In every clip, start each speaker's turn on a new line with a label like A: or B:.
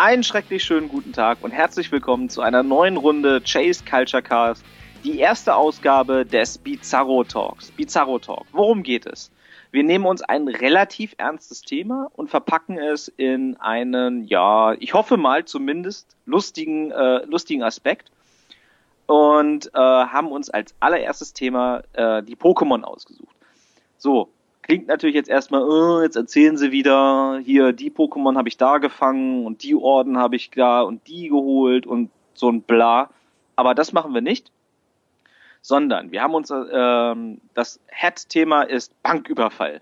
A: Einen schrecklich schönen guten Tag und herzlich willkommen zu einer neuen Runde Chase Culture Cast. Die erste Ausgabe des Bizarro Talks. Bizarro Talk. Worum geht es? Wir nehmen uns ein relativ ernstes Thema und verpacken es in einen, ja, ich hoffe mal zumindest lustigen, äh, lustigen Aspekt und äh, haben uns als allererstes Thema äh, die Pokémon ausgesucht. So, klingt natürlich jetzt erstmal, oh, jetzt erzählen sie wieder, hier die Pokémon habe ich da gefangen und die Orden habe ich da und die geholt und so ein bla. Aber das machen wir nicht sondern wir haben uns, ähm, das Head-Thema ist Banküberfall.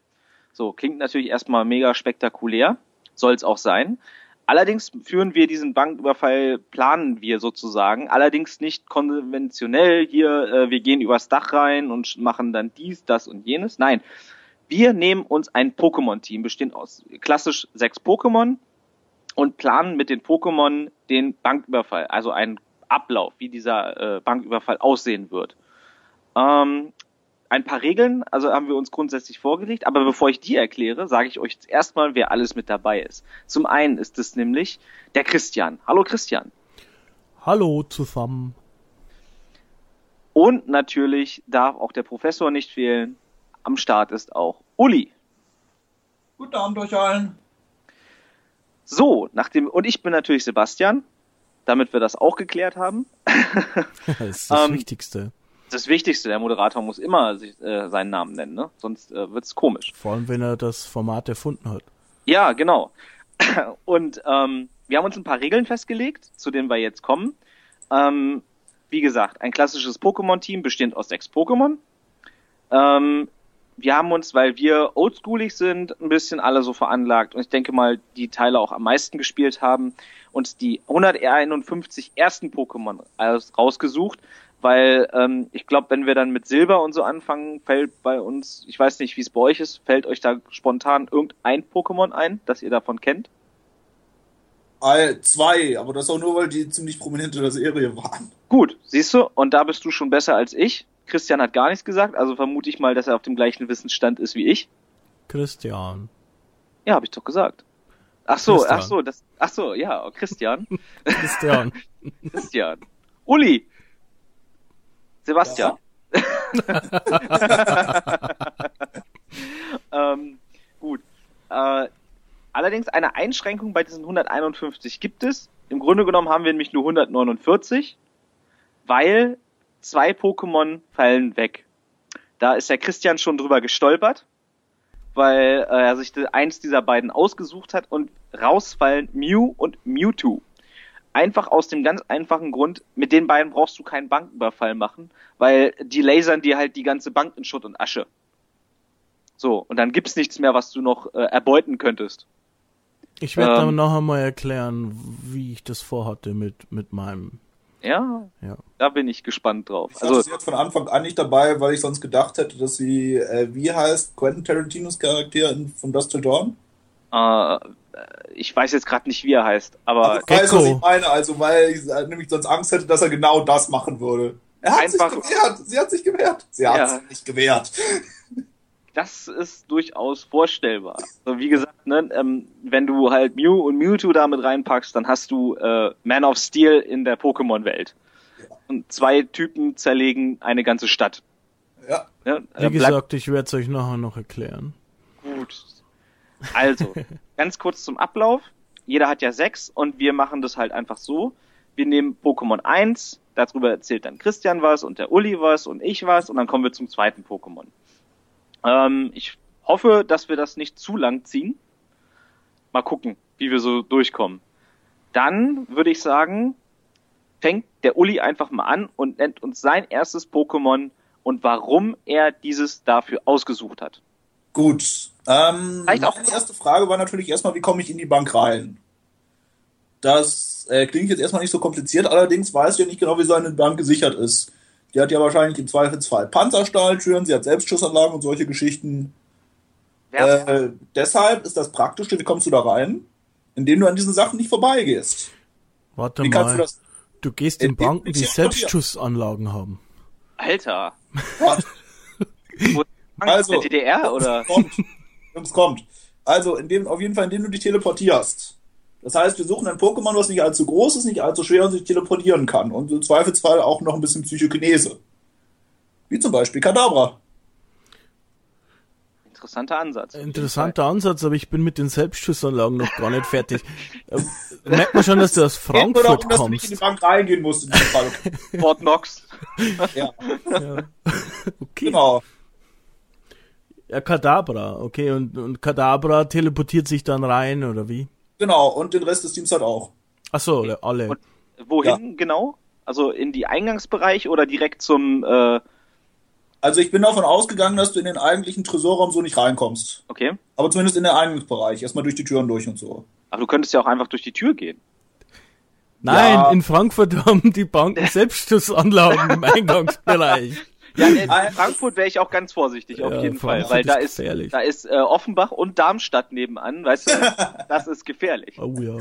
A: So, klingt natürlich erstmal mega spektakulär, soll es auch sein. Allerdings führen wir diesen Banküberfall, planen wir sozusagen, allerdings nicht konventionell hier, äh, wir gehen übers Dach rein und machen dann dies, das und jenes. Nein, wir nehmen uns ein Pokémon-Team, bestehend aus klassisch sechs Pokémon und planen mit den Pokémon den Banküberfall, also einen Ablauf, wie dieser äh, Banküberfall aussehen wird. Ähm, ein paar Regeln, also haben wir uns grundsätzlich vorgelegt, aber bevor ich die erkläre, sage ich euch erstmal, wer alles mit dabei ist. Zum einen ist es nämlich der Christian. Hallo Christian.
B: Hallo zusammen.
A: Und natürlich darf auch der Professor nicht fehlen. Am Start ist auch Uli.
C: Guten Abend euch allen.
A: So, nach dem, und ich bin natürlich Sebastian, damit wir das auch geklärt haben.
B: das ist das ähm, Wichtigste
A: das Wichtigste, der Moderator muss immer sich, äh, seinen Namen nennen, ne? Sonst äh, wird's komisch.
B: Vor allem, wenn er das Format erfunden hat.
A: Ja, genau. Und ähm, wir haben uns ein paar Regeln festgelegt, zu denen wir jetzt kommen. Ähm, wie gesagt, ein klassisches Pokémon-Team bestehend aus sechs Pokémon. Ähm, wir haben uns, weil wir oldschoolig sind, ein bisschen alle so veranlagt und ich denke mal, die Teile auch am meisten gespielt haben, uns die 151 ersten Pokémon rausgesucht, weil ähm, ich glaube, wenn wir dann mit Silber und so anfangen, fällt bei uns, ich weiß nicht, wie es bei euch ist, fällt euch da spontan irgendein Pokémon ein, das ihr davon kennt?
C: Zwei, aber das auch nur, weil die ziemlich prominent in der Serie waren.
A: Gut, siehst du, und da bist du schon besser als ich. Christian hat gar nichts gesagt, also vermute ich mal, dass er auf dem gleichen Wissensstand ist wie ich.
B: Christian.
A: Ja, habe ich doch gesagt. Ach so, Christian. ach so, das, ach so, ja, Christian.
B: Christian.
A: Christian. Uli. Sebastian. ähm, gut. Äh, allerdings eine Einschränkung bei diesen 151 gibt es. Im Grunde genommen haben wir nämlich nur 149, weil zwei Pokémon fallen weg. Da ist der Christian schon drüber gestolpert, weil äh, er sich eins dieser beiden ausgesucht hat und rausfallen Mew und Mewtwo. Einfach aus dem ganz einfachen Grund, mit den beiden brauchst du keinen Banküberfall machen, weil die lasern dir halt die ganze Bank in Schutt und Asche. So, und dann gibt's nichts mehr, was du noch äh, erbeuten könntest.
B: Ich werde ähm, dann noch einmal erklären, wie ich das vorhatte mit, mit meinem.
A: Ja, ja, da bin ich gespannt drauf.
C: Ich also, sie jetzt von Anfang an nicht dabei, weil ich sonst gedacht hätte, dass sie, äh, wie heißt Quentin Tarantinos Charakter in, von Dust Till Dawn?
A: Äh, ich weiß jetzt gerade nicht, wie er heißt, aber.
C: Also, ich weiß, was ich meine, also weil ich äh, nämlich sonst Angst hätte, dass er genau das machen würde. Er hat Einfach, sich gewehrt. Sie hat sich gewehrt. Sie hat ja. sich nicht gewehrt.
A: Das ist durchaus vorstellbar. Also wie gesagt, ne, ähm, wenn du halt Mew und Mewtwo damit reinpackst, dann hast du äh, Man of Steel in der Pokémon-Welt. Ja. Und zwei Typen zerlegen eine ganze Stadt.
C: Ja.
B: ja äh, wie gesagt, ich werde es euch nachher noch erklären.
A: Gut, also, ganz kurz zum Ablauf. Jeder hat ja sechs und wir machen das halt einfach so. Wir nehmen Pokémon 1, darüber erzählt dann Christian was und der Uli was und ich was und dann kommen wir zum zweiten Pokémon. Ähm, ich hoffe, dass wir das nicht zu lang ziehen. Mal gucken, wie wir so durchkommen. Dann würde ich sagen, fängt der Uli einfach mal an und nennt uns sein erstes Pokémon und warum er dieses dafür ausgesucht hat.
C: Gut. Ähm, meine erste Frage war natürlich erstmal, wie komme ich in die Bank rein? Das äh, klingt jetzt erstmal nicht so kompliziert, allerdings weiß ich ja nicht genau, wie seine Bank gesichert ist. Die hat ja wahrscheinlich im Zweifelsfall Panzerstahltüren, sie hat Selbstschussanlagen und solche Geschichten. Äh, deshalb ist das Praktische, wie kommst du da rein? Indem du an diesen Sachen nicht vorbeigehst.
B: Warte wie mal. Du, das, du, gehst in Banken, die Selbstschussanlagen haben.
A: Alter.
C: Also,
A: der DDR oder?
C: Kommt. Es kommt. Also, in dem, auf jeden Fall, indem du dich teleportierst. Das heißt, wir suchen ein Pokémon, was nicht allzu groß ist, nicht allzu schwer und sich teleportieren kann. Und im Zweifelsfall auch noch ein bisschen Psychokinese. Wie zum Beispiel Kadabra.
A: Interessanter Ansatz.
B: Interessanter Ansatz, aber ich bin mit den Selbstschussanlagen noch gar nicht fertig. äh, merkt man schon, dass du aus Frankfurt darum, kommst. Dass du nicht in die
C: Bank reingehen musst in diesem Fall.
A: Fort Knox.
B: ja. ja. Okay. Genau. Ja, Kadabra, okay. Und, und Kadabra teleportiert sich dann rein, oder wie?
C: Genau, und den Rest des Teams halt auch.
B: Ach so, okay. alle. Und
A: wohin ja. genau? Also in die Eingangsbereich oder direkt zum äh,
C: also ich bin davon ausgegangen, dass du in den eigentlichen Tresorraum so nicht reinkommst.
A: Okay.
C: Aber zumindest in den Eingangsbereich. Erstmal durch die Türen durch und so.
A: Aber du könntest ja auch einfach durch die Tür gehen.
B: Nein, ja. in Frankfurt haben die Banken Selbstschussanlagen im Eingangsbereich.
A: Ja, in Frankfurt wäre ich auch ganz vorsichtig, auf ja, jeden Frankfurt Fall, weil da ist, da ist äh, Offenbach und Darmstadt nebenan, weißt du, das ist gefährlich.
B: Oh ja,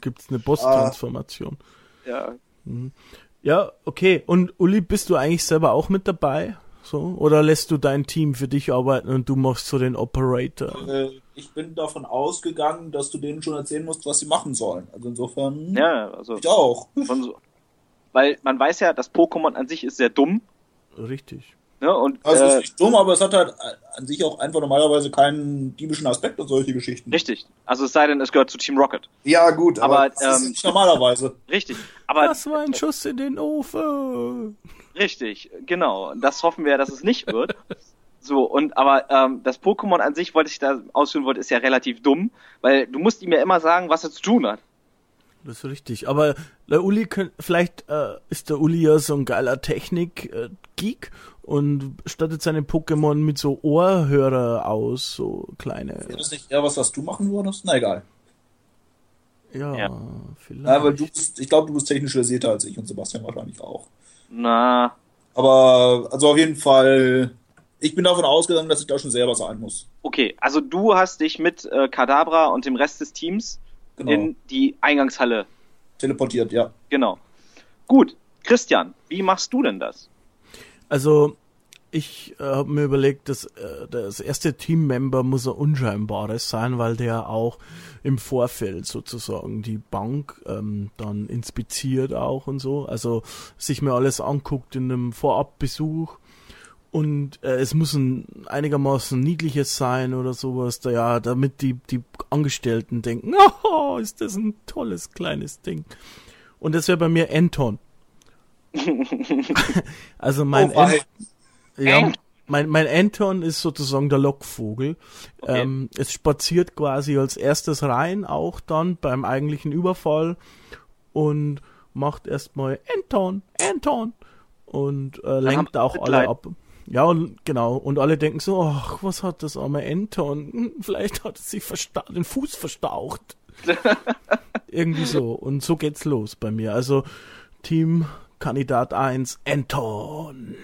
B: gibt's eine Boss-Transformation. Ja. Mhm. Ja, okay. Und Uli, bist du eigentlich selber auch mit dabei? So? Oder lässt du dein Team für dich arbeiten und du machst so den Operator?
C: Äh, ich bin davon ausgegangen, dass du denen schon erzählen musst, was sie machen sollen. Also insofern.
A: Ja, also. Ich auch. So, weil man weiß ja, das Pokémon an sich ist sehr dumm.
B: Richtig.
C: Ja, und, also es ist äh, nicht dumm, aber es hat halt an sich auch einfach normalerweise keinen diebischen Aspekt und solche Geschichten.
A: Richtig. Also es sei denn, es gehört zu Team Rocket.
C: Ja, gut,
A: aber, aber das
C: ähm, ist nicht normalerweise.
A: Richtig. Aber
B: das war ein Schuss in den Ofen.
A: Richtig, genau. Das hoffen wir, dass es nicht wird. So, und aber ähm, das Pokémon an sich, wollte ich da ausführen wollte, ist ja relativ dumm, weil du musst ihm ja immer sagen, was er zu tun hat.
B: Das ist richtig. Aber der Uli könnt, vielleicht äh, ist der Uli ja so ein geiler Technik-Geek äh, und stattet seine Pokémon mit so Ohrhörer aus, so kleine.
C: Ist das nicht eher was, was du machen würdest? Na egal.
B: Ja, ja.
C: vielleicht. Ja, aber du bist, ich glaube, du bist technisch versierter als ich und Sebastian wahrscheinlich auch.
A: Na.
C: Aber, also auf jeden Fall, ich bin davon ausgegangen, dass ich da schon selber sein muss.
A: Okay, also du hast dich mit äh, Kadabra und dem Rest des Teams genau. in die Eingangshalle
C: teleportiert, ja.
A: Genau. Gut, Christian, wie machst du denn das?
B: Also, ich äh, habe mir überlegt, dass äh, das erste Teammember muss ein unscheinbares sein, weil der auch im Vorfeld sozusagen die Bank ähm, dann inspiziert auch und so. Also sich mir alles anguckt in einem Vorabbesuch. Und äh, es muss ein einigermaßen niedliches sein oder sowas, da, ja, damit die, die Angestellten denken, oh, ist das ein tolles kleines Ding. Und das wäre bei mir Anton. also mein oh, ja, mein, mein Anton ist sozusagen der Lockvogel. Okay. Ähm, es spaziert quasi als erstes rein, auch dann beim eigentlichen Überfall und macht erstmal Anton, Anton und äh, lenkt auch alle ab. Ja, und, genau. Und alle denken so, ach, was hat das arme Anton? Hm, vielleicht hat es sich den Fuß verstaucht. Irgendwie so. Und so geht's los bei mir. Also Team Kandidat 1, Anton.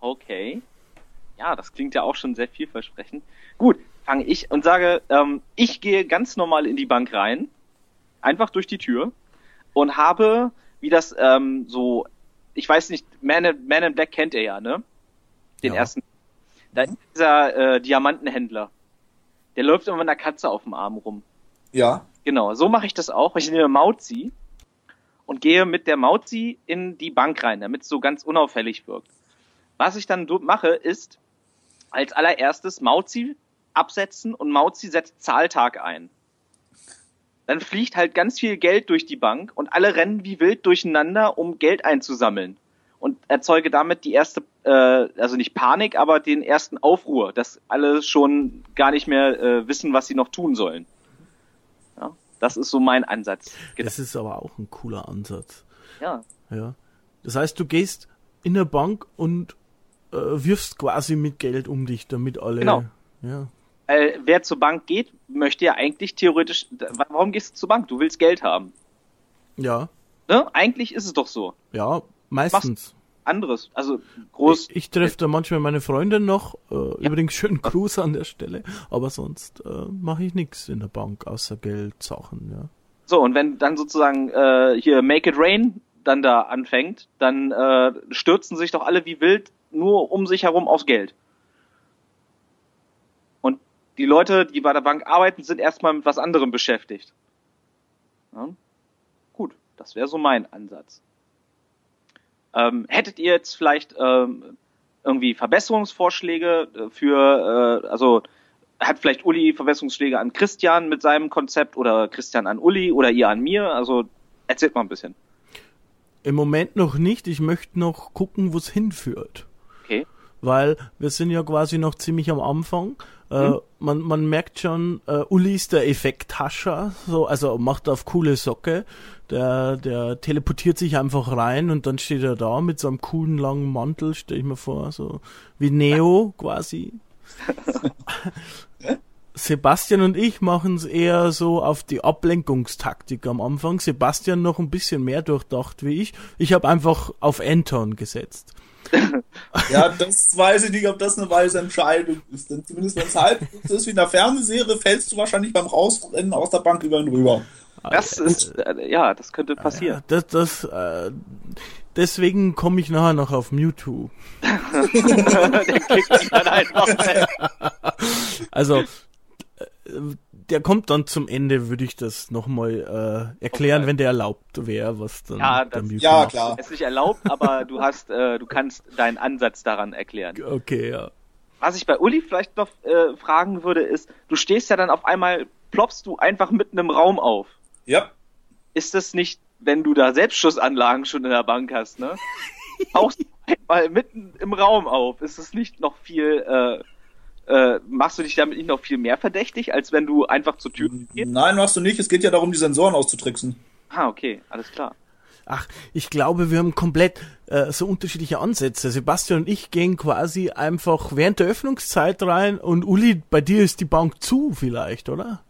A: Okay. Ja, das klingt ja auch schon sehr vielversprechend. Gut, fange ich und sage, ähm, ich gehe ganz normal in die Bank rein, einfach durch die Tür und habe, wie das ähm, so, ich weiß nicht, Man in, Man in Black kennt ihr ja, ne? Den ja. ersten. Da ist dieser äh, Diamantenhändler. Der läuft immer mit einer Katze auf dem Arm rum.
C: Ja.
A: Genau, so mache ich das auch. Ich nehme Mauzi und gehe mit der Mauzi in die Bank rein, damit es so ganz unauffällig wirkt. Was ich dann mache, ist als allererstes Mauzi absetzen und Mauzi setzt Zahltag ein. Dann fliegt halt ganz viel Geld durch die Bank und alle rennen wie wild durcheinander, um Geld einzusammeln. Und erzeuge damit die erste, äh, also nicht Panik, aber den ersten Aufruhr, dass alle schon gar nicht mehr äh, wissen, was sie noch tun sollen. Ja, das ist so mein Ansatz.
B: Das ist aber auch ein cooler Ansatz.
A: Ja.
B: Ja. Das heißt, du gehst in der Bank und äh, wirfst quasi mit Geld um dich, damit alle.
A: Genau.
B: Ja.
A: Äh, wer zur Bank geht, möchte ja eigentlich theoretisch. Warum gehst du zur Bank? Du willst Geld haben.
B: Ja.
A: Ne? Eigentlich ist es doch so.
B: Ja, meistens.
A: Anderes, also groß.
B: Ich, ich treffe da manchmal meine Freundin noch. Äh, ja. Übrigens schönen Gruß an der Stelle. Aber sonst äh, mache ich nichts in der Bank außer Geldsachen. Ja.
A: So und wenn dann sozusagen äh, hier Make It Rain dann da anfängt, dann äh, stürzen sich doch alle wie wild nur um sich herum aufs Geld. Und die Leute, die bei der Bank arbeiten, sind erstmal mit was anderem beschäftigt. Ja. Gut, das wäre so mein Ansatz. Ähm, hättet ihr jetzt vielleicht ähm, irgendwie Verbesserungsvorschläge äh, für, äh, also hat vielleicht Uli Verbesserungsschläge an Christian mit seinem Konzept oder Christian an Uli oder ihr an mir? Also erzählt mal ein bisschen.
B: Im Moment noch nicht. Ich möchte noch gucken, wo es hinführt. Weil wir sind ja quasi noch ziemlich am Anfang. Äh, mhm. man, man merkt schon, äh, Uli ist der Effekthascher, so, also macht auf coole Socke. Der, der teleportiert sich einfach rein und dann steht er da mit so einem coolen langen Mantel, stell ich mir vor, so wie Neo quasi. Sebastian und ich machen es eher so auf die Ablenkungstaktik am Anfang. Sebastian noch ein bisschen mehr durchdacht wie ich. Ich habe einfach auf Anton gesetzt.
C: ja, das weiß ich nicht, ob das eine weise Entscheidung ist. Denn zumindest wenn es halb ist wie in der Fernsehserie, fällst du wahrscheinlich beim Rausrennen aus der Bank über ihn rüber.
A: Das ist, äh, ja, das könnte passieren.
B: Ja, das, das, äh, deswegen komme ich nachher noch auf Mewtwo. Der dann einfach. also, der kommt dann zum Ende, würde ich das nochmal äh, erklären, okay. wenn der erlaubt wäre, was dann
A: ja, das, ja klar. Es ist nicht erlaubt, aber du hast, äh, du kannst deinen Ansatz daran erklären.
B: Okay, ja.
A: Was ich bei Uli vielleicht noch äh, fragen würde, ist, du stehst ja dann auf einmal, ploppst du einfach mitten im Raum auf.
C: Ja.
A: Ist das nicht, wenn du da Selbstschussanlagen schon in der Bank hast, ne? Tauchst du einmal mitten im Raum auf? Ist es nicht noch viel äh, äh, machst du dich damit nicht noch viel mehr verdächtig, als wenn du einfach zur Tür
C: gehst? Nein, machst du nicht. Es geht ja darum, die Sensoren auszutricksen.
A: Ah, okay, alles klar.
B: Ach, ich glaube, wir haben komplett äh, so unterschiedliche Ansätze. Sebastian und ich gehen quasi einfach während der Öffnungszeit rein und Uli, bei dir ist die Bank zu vielleicht, oder?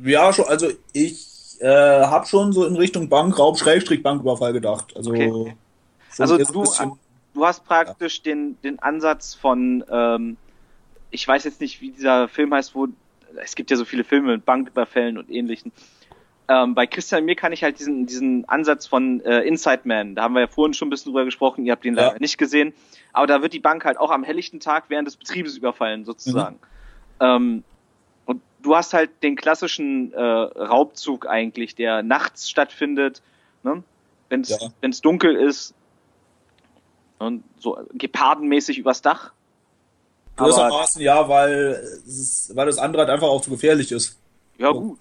C: Ja, schon. Also ich äh, habe schon so in Richtung Bankraub, Schrägstrich Banküberfall gedacht. Also,
A: okay. also du, du hast praktisch ja. den, den Ansatz von ähm, ich weiß jetzt nicht, wie dieser Film heißt, wo es gibt ja so viele Filme mit Banküberfällen und ähnlichen. Ähm, bei Christian mir kann ich halt diesen, diesen Ansatz von äh, Inside Man, da haben wir ja vorhin schon ein bisschen drüber gesprochen, ihr habt den ja. leider nicht gesehen, aber da wird die Bank halt auch am helllichten Tag während des Betriebes überfallen, sozusagen. Mhm. Ähm, und du hast halt den klassischen äh, Raubzug eigentlich, der nachts stattfindet, ne? wenn es ja. dunkel ist und so gepardenmäßig übers Dach
C: Gewissermaßen ja, weil, es, weil das andere halt einfach auch zu gefährlich ist.
A: Ja, gut.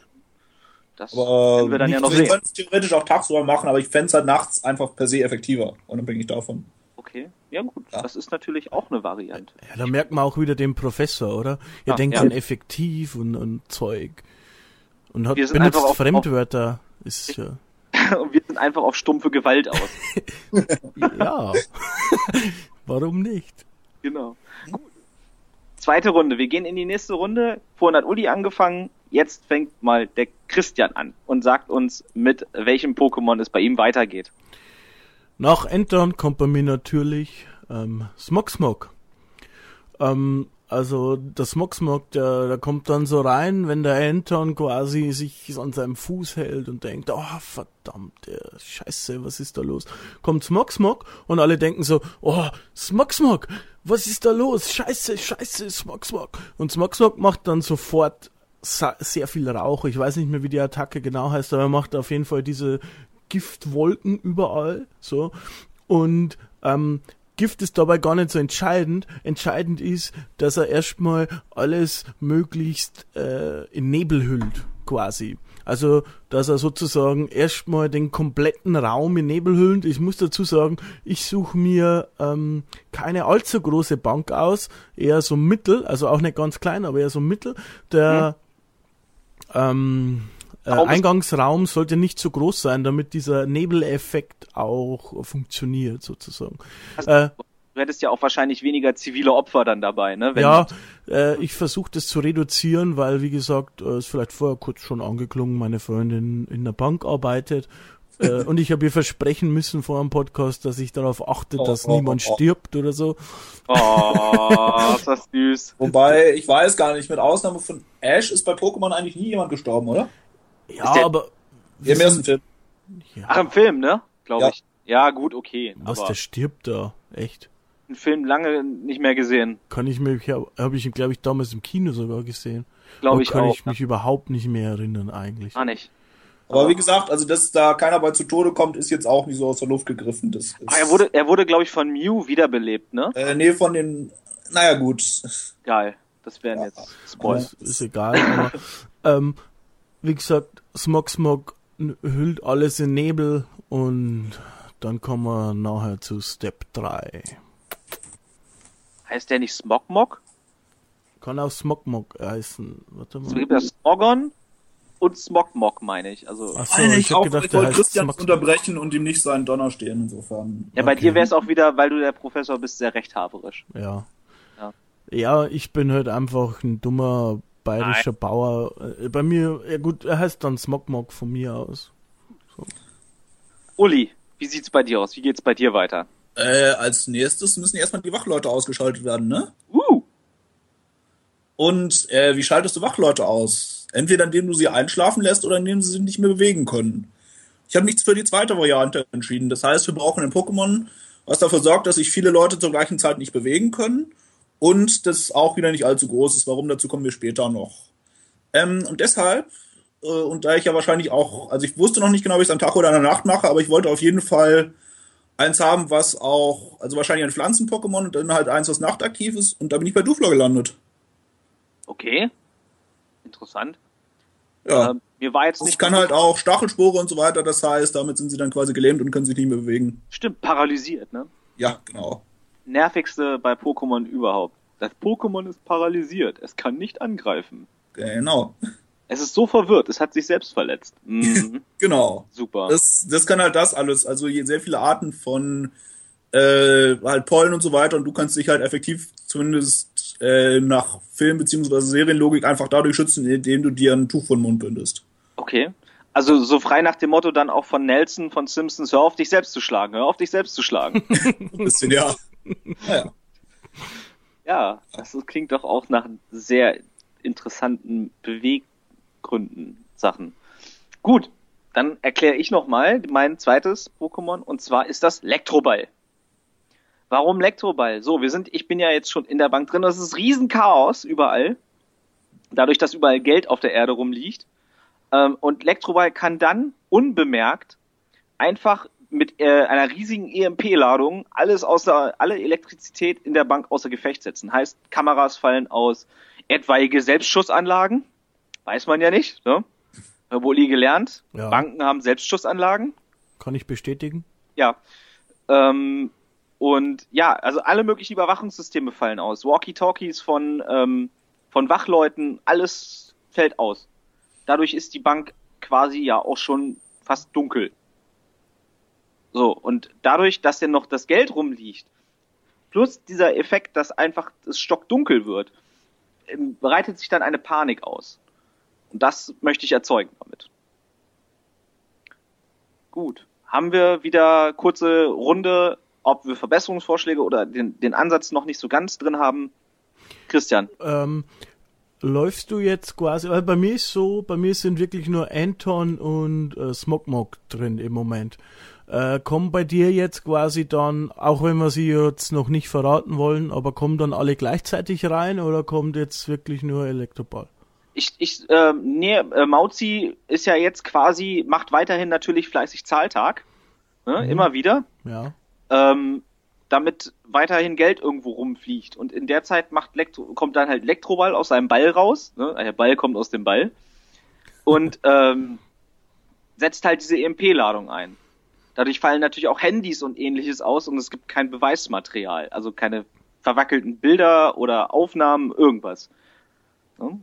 C: Das aber wir dann nicht, ja noch sehen. können es theoretisch auch tagsüber machen, aber ich fände es halt nachts einfach per se effektiver, unabhängig davon.
A: Okay, ja gut, ja. das ist natürlich auch eine Variante.
B: Ja, da merkt man auch wieder den Professor, oder? Er ah, denkt ja. an effektiv und, und Zeug. Und hat benutzt Fremdwörter. Auf, ist ja.
A: und wir sind einfach auf stumpfe Gewalt aus.
B: ja. Warum nicht?
A: Zweite Runde. Wir gehen in die nächste Runde. Vorhin hat Uli angefangen. Jetzt fängt mal der Christian an und sagt uns, mit welchem Pokémon es bei ihm weitergeht.
B: Nach Entern kommt bei mir natürlich ähm, Smog Smog. Ähm, also der Smog Smog, der, der kommt dann so rein, wenn der Anton quasi sich an seinem Fuß hält und denkt, oh verdammt, Scheiße, was ist da los? Kommt Smog Smog und alle denken so, oh, Smog Smog, was ist da los? Scheiße, scheiße, Smog Smog. Und Smog Smog macht dann sofort sehr viel Rauch. Ich weiß nicht mehr, wie die Attacke genau heißt, aber er macht auf jeden Fall diese Giftwolken überall, so. Und ähm, Gift ist dabei gar nicht so entscheidend. Entscheidend ist, dass er erstmal alles möglichst äh, in Nebel hüllt, quasi. Also, dass er sozusagen erstmal den kompletten Raum in Nebel hüllt. Ich muss dazu sagen, ich suche mir ähm, keine allzu große Bank aus, eher so mittel, also auch nicht ganz klein, aber eher so mittel. Der mhm. ähm, äh, Eingangsraum sollte nicht zu groß sein, damit dieser Nebeleffekt auch funktioniert, sozusagen.
A: Also, äh, du hättest ja auch wahrscheinlich weniger zivile Opfer dann dabei, ne?
B: Wenn ja, äh, ich versuche das zu reduzieren, weil, wie gesagt, äh, ist vielleicht vorher kurz schon angeklungen, meine Freundin in der Bank arbeitet äh, und ich habe ihr versprechen müssen vor einem Podcast, dass ich darauf achte, oh, dass oh, niemand oh, oh. stirbt oder so.
A: Oh, ist das süß.
C: Wobei, ich weiß gar nicht, mit Ausnahme von Ash ist bei Pokémon eigentlich nie jemand gestorben, oder?
B: Ja, der, aber.
C: Im ersten Film.
A: Ja. Ach, im Film, ne? Glaube ja. ich. Ja, gut, okay.
B: Was, aber der stirbt da? Echt?
A: Den Film lange nicht mehr gesehen.
B: Kann ich mir, habe ich ihn, glaube ich, damals im Kino sogar gesehen. Glaube ich kann auch. Kann ich mich ja. überhaupt nicht mehr erinnern, eigentlich.
A: Ah, nicht.
C: Aber wie gesagt, also dass da keiner bei zu Tode kommt, ist jetzt auch nicht so aus der Luft gegriffen. Das
A: ah, er wurde, er wurde, glaube ich, von Mew wiederbelebt, ne?
C: Äh, nee, von den. Naja, gut.
A: Geil. Das wären ja. jetzt
B: Spoilers. Ist, ist egal, aber ähm, wie gesagt, Smog Smog hüllt alles in Nebel und dann kommen wir nachher zu Step 3.
A: Heißt der nicht Smogmog?
B: Kann auch Smogmog heißen. Warte
A: mal. Es gibt ja Smogon und Smogmog, meine ich. Also,
C: Ach so, ich, ich auch, gedacht, ich wollte Christian unterbrechen und ihm nicht seinen Donner stehen, insofern.
A: Ja, bei okay. dir wäre es auch wieder, weil du der Professor bist, sehr rechthaberisch.
B: Ja. Ja, ja ich bin halt einfach ein dummer bayerischer Nein. Bauer. Äh, bei mir, ja gut, er heißt dann Smogmog von mir aus. So.
A: Uli, wie sieht's bei dir aus? Wie geht's bei dir weiter?
C: Äh, als nächstes müssen erstmal die Wachleute ausgeschaltet werden, ne? Uh. Und äh, wie schaltest du Wachleute aus? Entweder indem du sie einschlafen lässt oder indem sie sich nicht mehr bewegen können. Ich habe nichts für die zweite Variante entschieden. Das heißt, wir brauchen ein Pokémon, was dafür sorgt, dass sich viele Leute zur gleichen Zeit nicht bewegen können und das auch wieder nicht allzu groß ist. Warum, dazu kommen wir später noch. Ähm, und deshalb, äh, und da ich ja wahrscheinlich auch, also ich wusste noch nicht genau, ob ich es am Tag oder an der Nacht mache, aber ich wollte auf jeden Fall eins haben, was auch, also wahrscheinlich ein Pflanzen-Pokémon und dann halt eins, was nachtaktiv ist. Und da bin ich bei Duflo gelandet.
A: Okay. Interessant.
C: Ja. Ähm, mir war jetzt. Ich kann halt auch Stachelspore und so weiter, das heißt, damit sind sie dann quasi gelähmt und können sich nicht mehr bewegen.
A: Stimmt, paralysiert, ne?
C: Ja, genau.
A: Nervigste bei Pokémon überhaupt. Das Pokémon ist paralysiert. Es kann nicht angreifen.
C: Genau.
A: Es ist so verwirrt, es hat sich selbst verletzt.
C: Mhm. genau.
A: Super.
C: Das, das kann halt das alles. Also sehr viele Arten von äh, halt Pollen und so weiter und du kannst dich halt effektiv zumindest äh, nach Film- bzw. Serienlogik einfach dadurch schützen, indem du dir ein Tuch von Mund bindest.
A: Okay. Also so frei nach dem Motto dann auch von Nelson von Simpsons, hör auf dich selbst zu schlagen, hör auf dich selbst zu schlagen.
C: Ein bisschen, ja.
A: ja. Ja, das klingt doch auch nach sehr interessanten Beweg Gründen Sachen. Gut, dann erkläre ich nochmal mein zweites Pokémon und zwar ist das Elektroball. Warum Elektroball? So, wir sind, ich bin ja jetzt schon in der Bank drin, das ist Riesenchaos überall. Dadurch, dass überall Geld auf der Erde rumliegt. Ähm, und Elektroball kann dann unbemerkt einfach mit äh, einer riesigen EMP-Ladung alles außer, alle Elektrizität in der Bank außer Gefecht setzen. Heißt, Kameras fallen aus, etwaige Selbstschussanlagen, Weiß man ja nicht, ne? Wohl nie gelernt. Ja. Banken haben Selbstschussanlagen.
B: Kann ich bestätigen.
A: Ja. Ähm, und ja, also alle möglichen Überwachungssysteme fallen aus. Walkie-Talkies von, ähm, von Wachleuten, alles fällt aus. Dadurch ist die Bank quasi ja auch schon fast dunkel. So, und dadurch, dass ja noch das Geld rumliegt, plus dieser Effekt, dass einfach es stockdunkel wird, ähm, bereitet sich dann eine Panik aus. Und das möchte ich erzeugen damit. Gut. Haben wir wieder kurze Runde, ob wir Verbesserungsvorschläge oder den, den Ansatz noch nicht so ganz drin haben? Christian.
B: Ähm, läufst du jetzt quasi, weil bei mir ist so, bei mir sind wirklich nur Anton und äh, Smogmog drin im Moment. Äh, kommen bei dir jetzt quasi dann, auch wenn wir sie jetzt noch nicht verraten wollen, aber kommen dann alle gleichzeitig rein oder kommt jetzt wirklich nur Elektroball?
A: Ich, ich, äh, nee, äh, Mauzi ist ja jetzt quasi, macht weiterhin natürlich fleißig Zahltag. Ne, mhm. Immer wieder.
B: Ja.
A: Ähm, damit weiterhin Geld irgendwo rumfliegt. Und in der Zeit macht Elektro, kommt dann halt Elektroball aus seinem Ball raus. Ne? Der Ball kommt aus dem Ball. Und ähm, setzt halt diese EMP-Ladung ein. Dadurch fallen natürlich auch Handys und ähnliches aus und es gibt kein Beweismaterial. Also keine verwackelten Bilder oder Aufnahmen, irgendwas. Ne?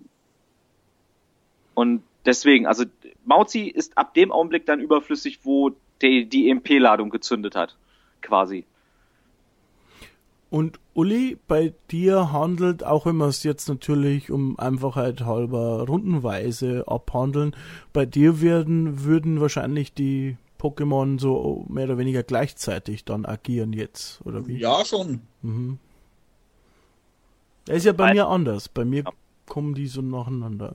A: Und deswegen, also Mauzi ist ab dem Augenblick dann überflüssig, wo die, die EMP-Ladung gezündet hat, quasi.
B: Und Uli, bei dir handelt, auch wenn wir es jetzt natürlich um Einfachheit halber rundenweise abhandeln, bei dir werden, würden wahrscheinlich die Pokémon so mehr oder weniger gleichzeitig dann agieren jetzt, oder wie?
C: Ja, schon. Mhm.
B: Das ist ja bei Weil, mir anders. Bei mir ja. kommen die so nacheinander.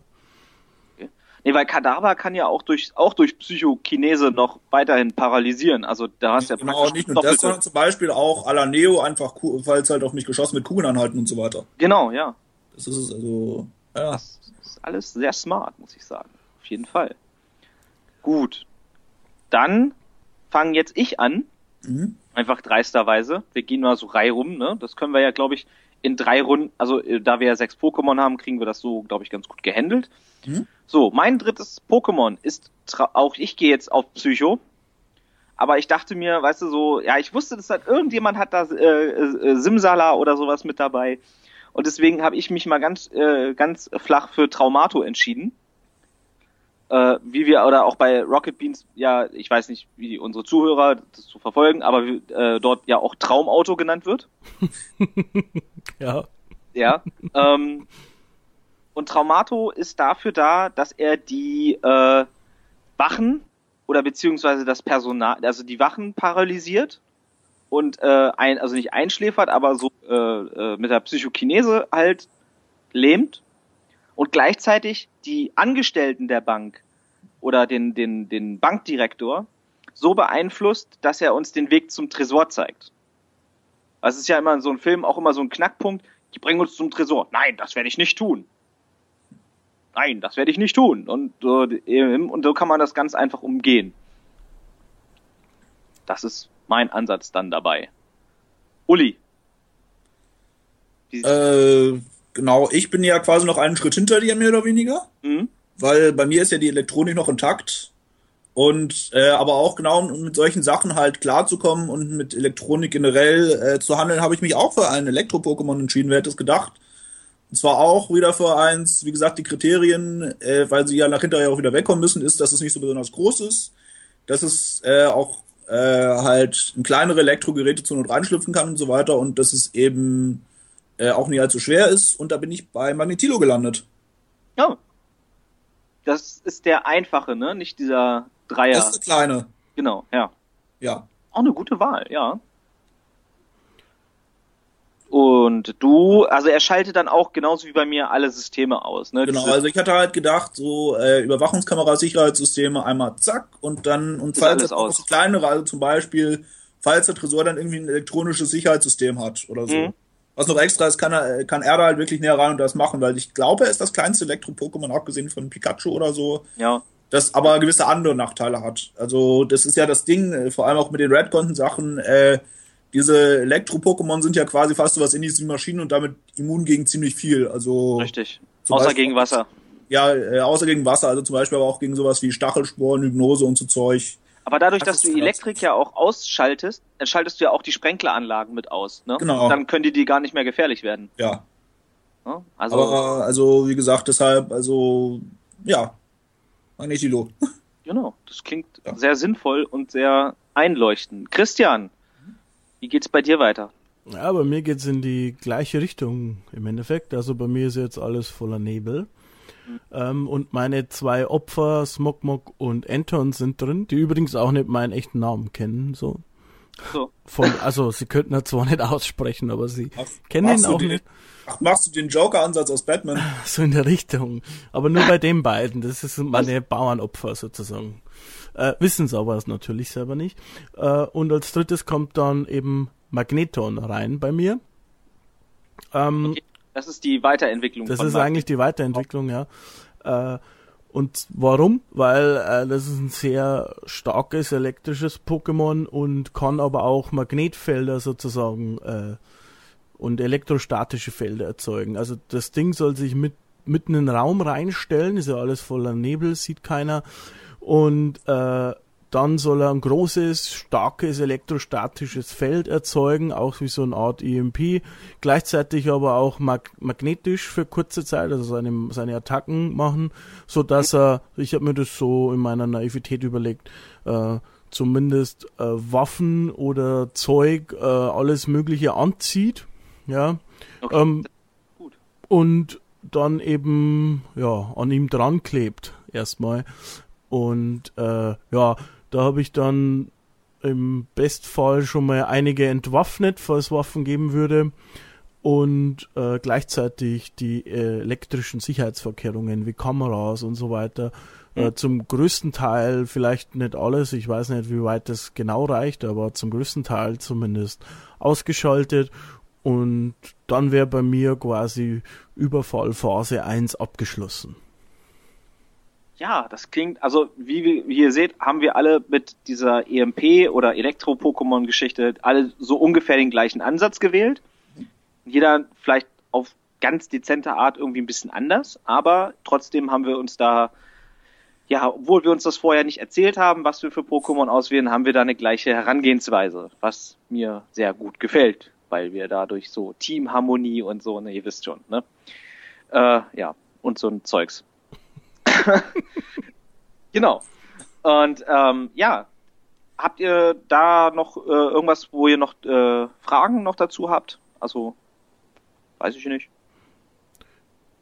A: Nee, weil Kadaver kann ja auch durch, auch durch Psychokinese noch weiterhin paralysieren. Also da hast du ja
C: Genau, nicht nur das, sondern zum Beispiel auch à la Neo einfach, weil es halt auch nicht geschossen mit Kugeln anhalten und so weiter.
A: Genau, ja.
C: Das ist also, ja.
A: Das ist alles sehr smart, muss ich sagen. Auf jeden Fall. Gut. Dann fange jetzt ich an. Mhm. Einfach dreisterweise. Wir gehen mal so Reihe rum, ne? Das können wir ja, glaube ich, in drei Runden, also äh, da wir ja sechs Pokémon haben, kriegen wir das so, glaube ich, ganz gut gehandelt. Mhm. So, mein drittes Pokémon ist, auch ich gehe jetzt auf Psycho. Aber ich dachte mir, weißt du, so, ja, ich wusste, dass halt irgendjemand hat da äh, äh, Simsala oder sowas mit dabei. Und deswegen habe ich mich mal ganz, äh, ganz flach für Traumato entschieden äh, wie wir oder auch bei Rocket Beans, ja, ich weiß nicht, wie unsere Zuhörer das zu verfolgen, aber äh, dort ja auch Traumauto genannt wird.
B: ja.
A: Ja. Ähm, und Traumato ist dafür da, dass er die äh, Wachen oder beziehungsweise das Personal, also die Wachen paralysiert und äh, ein, also nicht einschläfert, aber so äh, äh, mit der Psychokinese halt lähmt und gleichzeitig die Angestellten der Bank oder den, den, den Bankdirektor so beeinflusst, dass er uns den Weg zum Tresor zeigt. Es ist ja immer in so einem Film auch immer so ein Knackpunkt, die bringen uns zum Tresor. Nein, das werde ich nicht tun. Nein, das werde ich nicht tun. Und, und so kann man das ganz einfach umgehen. Das ist mein Ansatz dann dabei. Uli.
C: Äh, genau, ich bin ja quasi noch einen Schritt hinter dir, mehr oder weniger. Mhm weil bei mir ist ja die Elektronik noch intakt. Und äh, aber auch genau, um mit solchen Sachen halt klarzukommen und mit Elektronik generell äh, zu handeln, habe ich mich auch für ein Elektro-Pokémon entschieden. Wer hätte es gedacht? Und zwar auch wieder für eins, wie gesagt, die Kriterien, äh, weil sie ja nach hinterher auch wieder wegkommen müssen, ist, dass es nicht so besonders groß ist, dass es äh, auch äh, halt in kleinere Elektrogeräte zu Not reinschlüpfen kann und so weiter und dass es eben äh, auch nicht allzu schwer ist. Und da bin ich bei Magnetilo gelandet.
A: Ja, das ist der einfache, ne? Nicht dieser Dreier. Das
C: ist der kleine.
A: Genau, ja.
C: Ja.
A: Auch eine gute Wahl, ja. Und du, also er schaltet dann auch genauso wie bei mir alle Systeme aus. Ne?
C: Genau, also ich hatte halt gedacht, so äh, Überwachungskamera, Sicherheitssysteme einmal zack und dann und falls es aus. kleinere, also zum Beispiel, falls der Tresor dann irgendwie ein elektronisches Sicherheitssystem hat oder so. Mhm. Was noch extra ist, kann er, kann er da halt wirklich näher rein und das machen, weil ich glaube, er ist das kleinste Elektro-Pokémon, abgesehen von Pikachu oder so.
A: Ja.
C: Das aber gewisse andere Nachteile hat. Also, das ist ja das Ding, äh, vor allem auch mit den Redconten-Sachen, äh, diese Elektro-Pokémon sind ja quasi fast so was ähnliches wie Maschinen und damit immun gegen ziemlich viel. Also.
A: Richtig. Außer Beispiel, gegen Wasser.
C: Ja, äh, außer gegen Wasser, also zum Beispiel aber auch gegen sowas wie Stachelsporen, Hypnose und so Zeug.
A: Aber dadurch, dass du die Elektrik ja auch ausschaltest, dann schaltest du ja auch die Sprenkleranlagen mit aus. Ne?
C: Genau.
A: Dann können die dir gar nicht mehr gefährlich werden.
C: Ja. ja also, Aber also wie gesagt, deshalb, also ja, Magnetilo.
A: Genau, das klingt ja. sehr sinnvoll und sehr einleuchtend. Christian, wie geht's bei dir weiter?
B: Ja, bei mir geht's in die gleiche Richtung im Endeffekt. Also bei mir ist jetzt alles voller Nebel. Ähm, und meine zwei Opfer, Smogmog und Anton, sind drin, die übrigens auch nicht meinen echten Namen kennen. So. So. Von, also sie könnten er zwar nicht aussprechen, aber sie Ach, kennen ihn auch
C: den,
B: nicht.
C: Ach, machst du den Joker-Ansatz aus Batman?
B: So in der Richtung. Aber nur bei den beiden. Das sind meine? Bauernopfer sozusagen. Äh, wissen sie aber natürlich selber nicht. Äh, und als drittes kommt dann eben Magneton rein bei mir.
A: Ähm, okay. Das ist die Weiterentwicklung.
B: Das ist eigentlich die Weiterentwicklung, ja. Äh, und warum? Weil äh, das ist ein sehr starkes elektrisches Pokémon und kann aber auch Magnetfelder sozusagen äh, und elektrostatische Felder erzeugen. Also das Ding soll sich mit mitten in den Raum reinstellen, ist ja alles voller Nebel, sieht keiner. Und äh, dann soll er ein großes, starkes elektrostatisches Feld erzeugen, auch wie so eine Art EMP. Gleichzeitig aber auch mag magnetisch für kurze Zeit, also seine, seine Attacken machen, so dass er, ich habe mir das so in meiner Naivität überlegt, äh, zumindest äh, Waffen oder Zeug, äh, alles Mögliche anzieht. Ja. Okay. Ähm, Gut. Und dann eben ja an ihm dran klebt erstmal und äh, ja da habe ich dann im Bestfall schon mal einige entwaffnet, falls Waffen geben würde. Und äh, gleichzeitig die äh, elektrischen Sicherheitsverkehrungen wie Kameras und so weiter. Äh, mhm. zum größten Teil, vielleicht nicht alles, ich weiß nicht, wie weit das genau reicht, aber zum größten Teil zumindest ausgeschaltet. Und dann wäre bei mir quasi Überfallphase 1 abgeschlossen.
A: Ja, das klingt, also wie, wie ihr seht, haben wir alle mit dieser EMP oder Elektro-Pokémon-Geschichte alle so ungefähr den gleichen Ansatz gewählt. Jeder vielleicht auf ganz dezente Art irgendwie ein bisschen anders, aber trotzdem haben wir uns da, ja, obwohl wir uns das vorher nicht erzählt haben, was wir für Pokémon auswählen, haben wir da eine gleiche Herangehensweise, was mir sehr gut gefällt, weil wir dadurch so Teamharmonie und so, ne, ihr wisst schon, ne? Äh, ja, und so ein Zeugs. genau. Und ähm, ja, habt ihr da noch äh, irgendwas, wo ihr noch äh, Fragen noch dazu habt? Also, weiß ich nicht.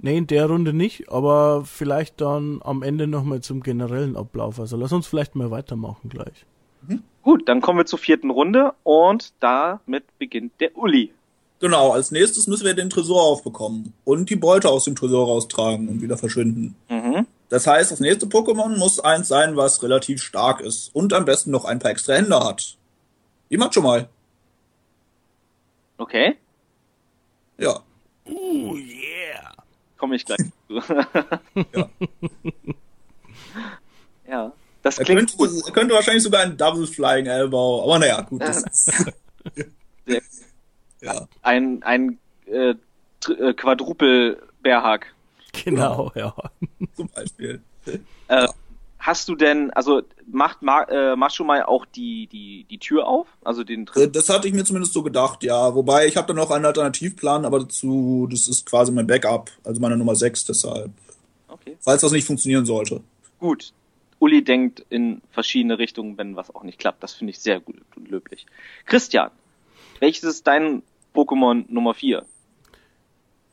B: Nee, in der Runde nicht, aber vielleicht dann am Ende nochmal zum generellen Ablauf. Also lass uns vielleicht mal weitermachen gleich.
A: Mhm. Gut, dann kommen wir zur vierten Runde und damit beginnt der Uli.
C: Genau, als nächstes müssen wir den Tresor aufbekommen und die Beute aus dem Tresor raustragen und wieder verschwinden. Mhm. Das heißt, das nächste Pokémon muss eins sein, was relativ stark ist und am besten noch ein paar extra Hände hat. Wie macht schon mal.
A: Okay.
C: Ja.
B: Uh, yeah.
A: Komme ich gleich zu. ja. ja. Das klingt
C: er könnte, gut. Er könnte wahrscheinlich sogar ein Double Flying Elbow, aber naja, gut. Das ist
A: ja. Ein, ein äh, äh, Quadrupel-Bärhack.
B: Genau, ja.
C: Zum Beispiel.
A: Äh, hast du denn, also macht Ma äh, Machumai auch die, die, die Tür auf? Also den
C: äh, Das hatte ich mir zumindest so gedacht, ja. Wobei ich habe da noch einen Alternativplan, aber dazu, das ist quasi mein Backup, also meine Nummer 6, deshalb. Okay. Falls das nicht funktionieren sollte.
A: Gut. Uli denkt in verschiedene Richtungen, wenn was auch nicht klappt. Das finde ich sehr gut und löblich. Christian, welches ist dein Pokémon Nummer 4?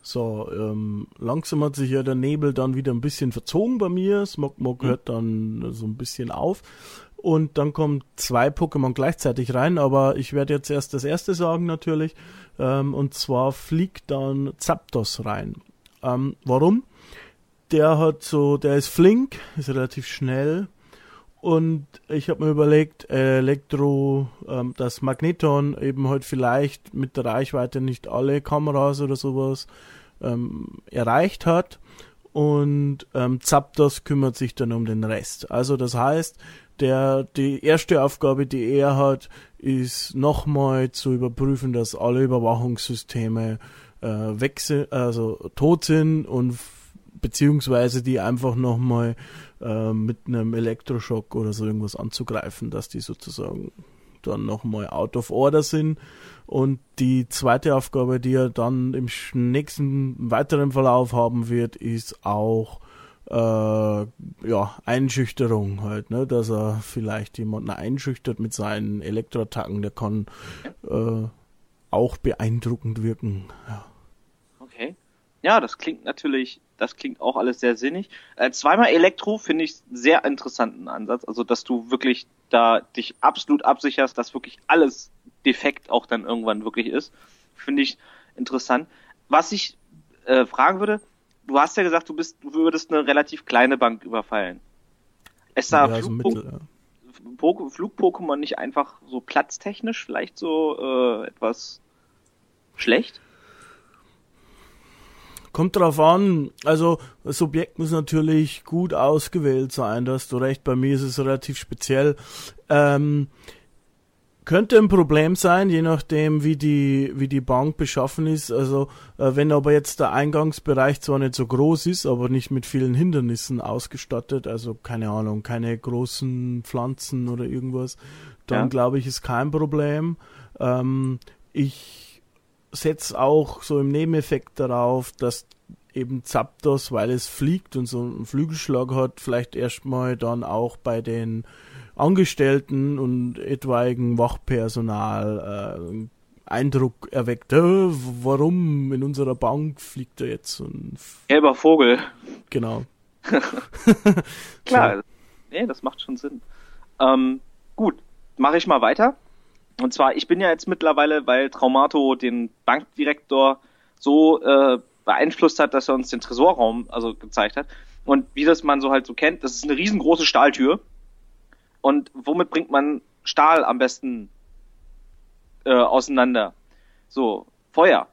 B: So, ähm, langsam hat sich ja der Nebel dann wieder ein bisschen verzogen bei mir. Smogmog mhm. hört dann so ein bisschen auf. Und dann kommen zwei Pokémon gleichzeitig rein, aber ich werde jetzt erst das erste sagen natürlich. Ähm, und zwar fliegt dann Zapdos rein. Ähm, warum? Der hat so, der ist flink, ist relativ schnell, und ich habe mir überlegt, Elektro, ähm, das Magneton eben halt vielleicht mit der Reichweite nicht alle Kameras oder sowas ähm, erreicht hat. Und ähm, Zapdos kümmert sich dann um den Rest. Also das heißt, der, die erste Aufgabe, die er hat, ist nochmal zu überprüfen, dass alle Überwachungssysteme äh, sind, also tot sind und beziehungsweise die einfach nochmal äh, mit einem Elektroschock oder so irgendwas anzugreifen, dass die sozusagen dann nochmal out of order sind. Und die zweite Aufgabe, die er dann im nächsten weiteren Verlauf haben wird, ist auch äh, ja, Einschüchterung halt, ne? dass er vielleicht jemanden einschüchtert mit seinen Elektroattacken, der kann äh, auch beeindruckend wirken. Ja.
A: Ja, das klingt natürlich das klingt auch alles sehr sinnig. Äh, zweimal Elektro finde ich sehr interessanten Ansatz. Also, dass du wirklich da dich absolut absicherst, dass wirklich alles defekt auch dann irgendwann wirklich ist. Finde ich interessant. Was ich äh, fragen würde, du hast ja gesagt, du bist, du würdest eine relativ kleine Bank überfallen. Ist da ja, Flug so ja. Flug-Pokémon nicht einfach so platztechnisch vielleicht so äh, etwas schlecht?
B: Kommt drauf an. Also das Objekt muss natürlich gut ausgewählt sein. Da hast du recht. Bei mir ist es relativ speziell. Ähm, könnte ein Problem sein, je nachdem, wie die, wie die Bank beschaffen ist. Also, äh, wenn aber jetzt der Eingangsbereich zwar nicht so groß ist, aber nicht mit vielen Hindernissen ausgestattet, also keine Ahnung, keine großen Pflanzen oder irgendwas, dann ja. glaube ich, ist kein Problem. Ähm, ich setze auch so im Nebeneffekt darauf, dass eben Zapdos, weil es fliegt und so einen Flügelschlag hat, vielleicht erstmal dann auch bei den Angestellten und etwaigen Wachpersonal äh, Eindruck erweckt, äh, warum in unserer Bank fliegt da jetzt so ein
A: gelber Vogel.
B: Genau.
A: Klar, so. nee, das macht schon Sinn. Ähm, gut, mache ich mal weiter. Und zwar, ich bin ja jetzt mittlerweile, weil Traumato den Bankdirektor so äh, beeinflusst hat, dass er uns den Tresorraum also gezeigt hat. Und wie das man so halt so kennt, das ist eine riesengroße Stahltür. Und womit bringt man Stahl am besten äh, auseinander? So, Feuer.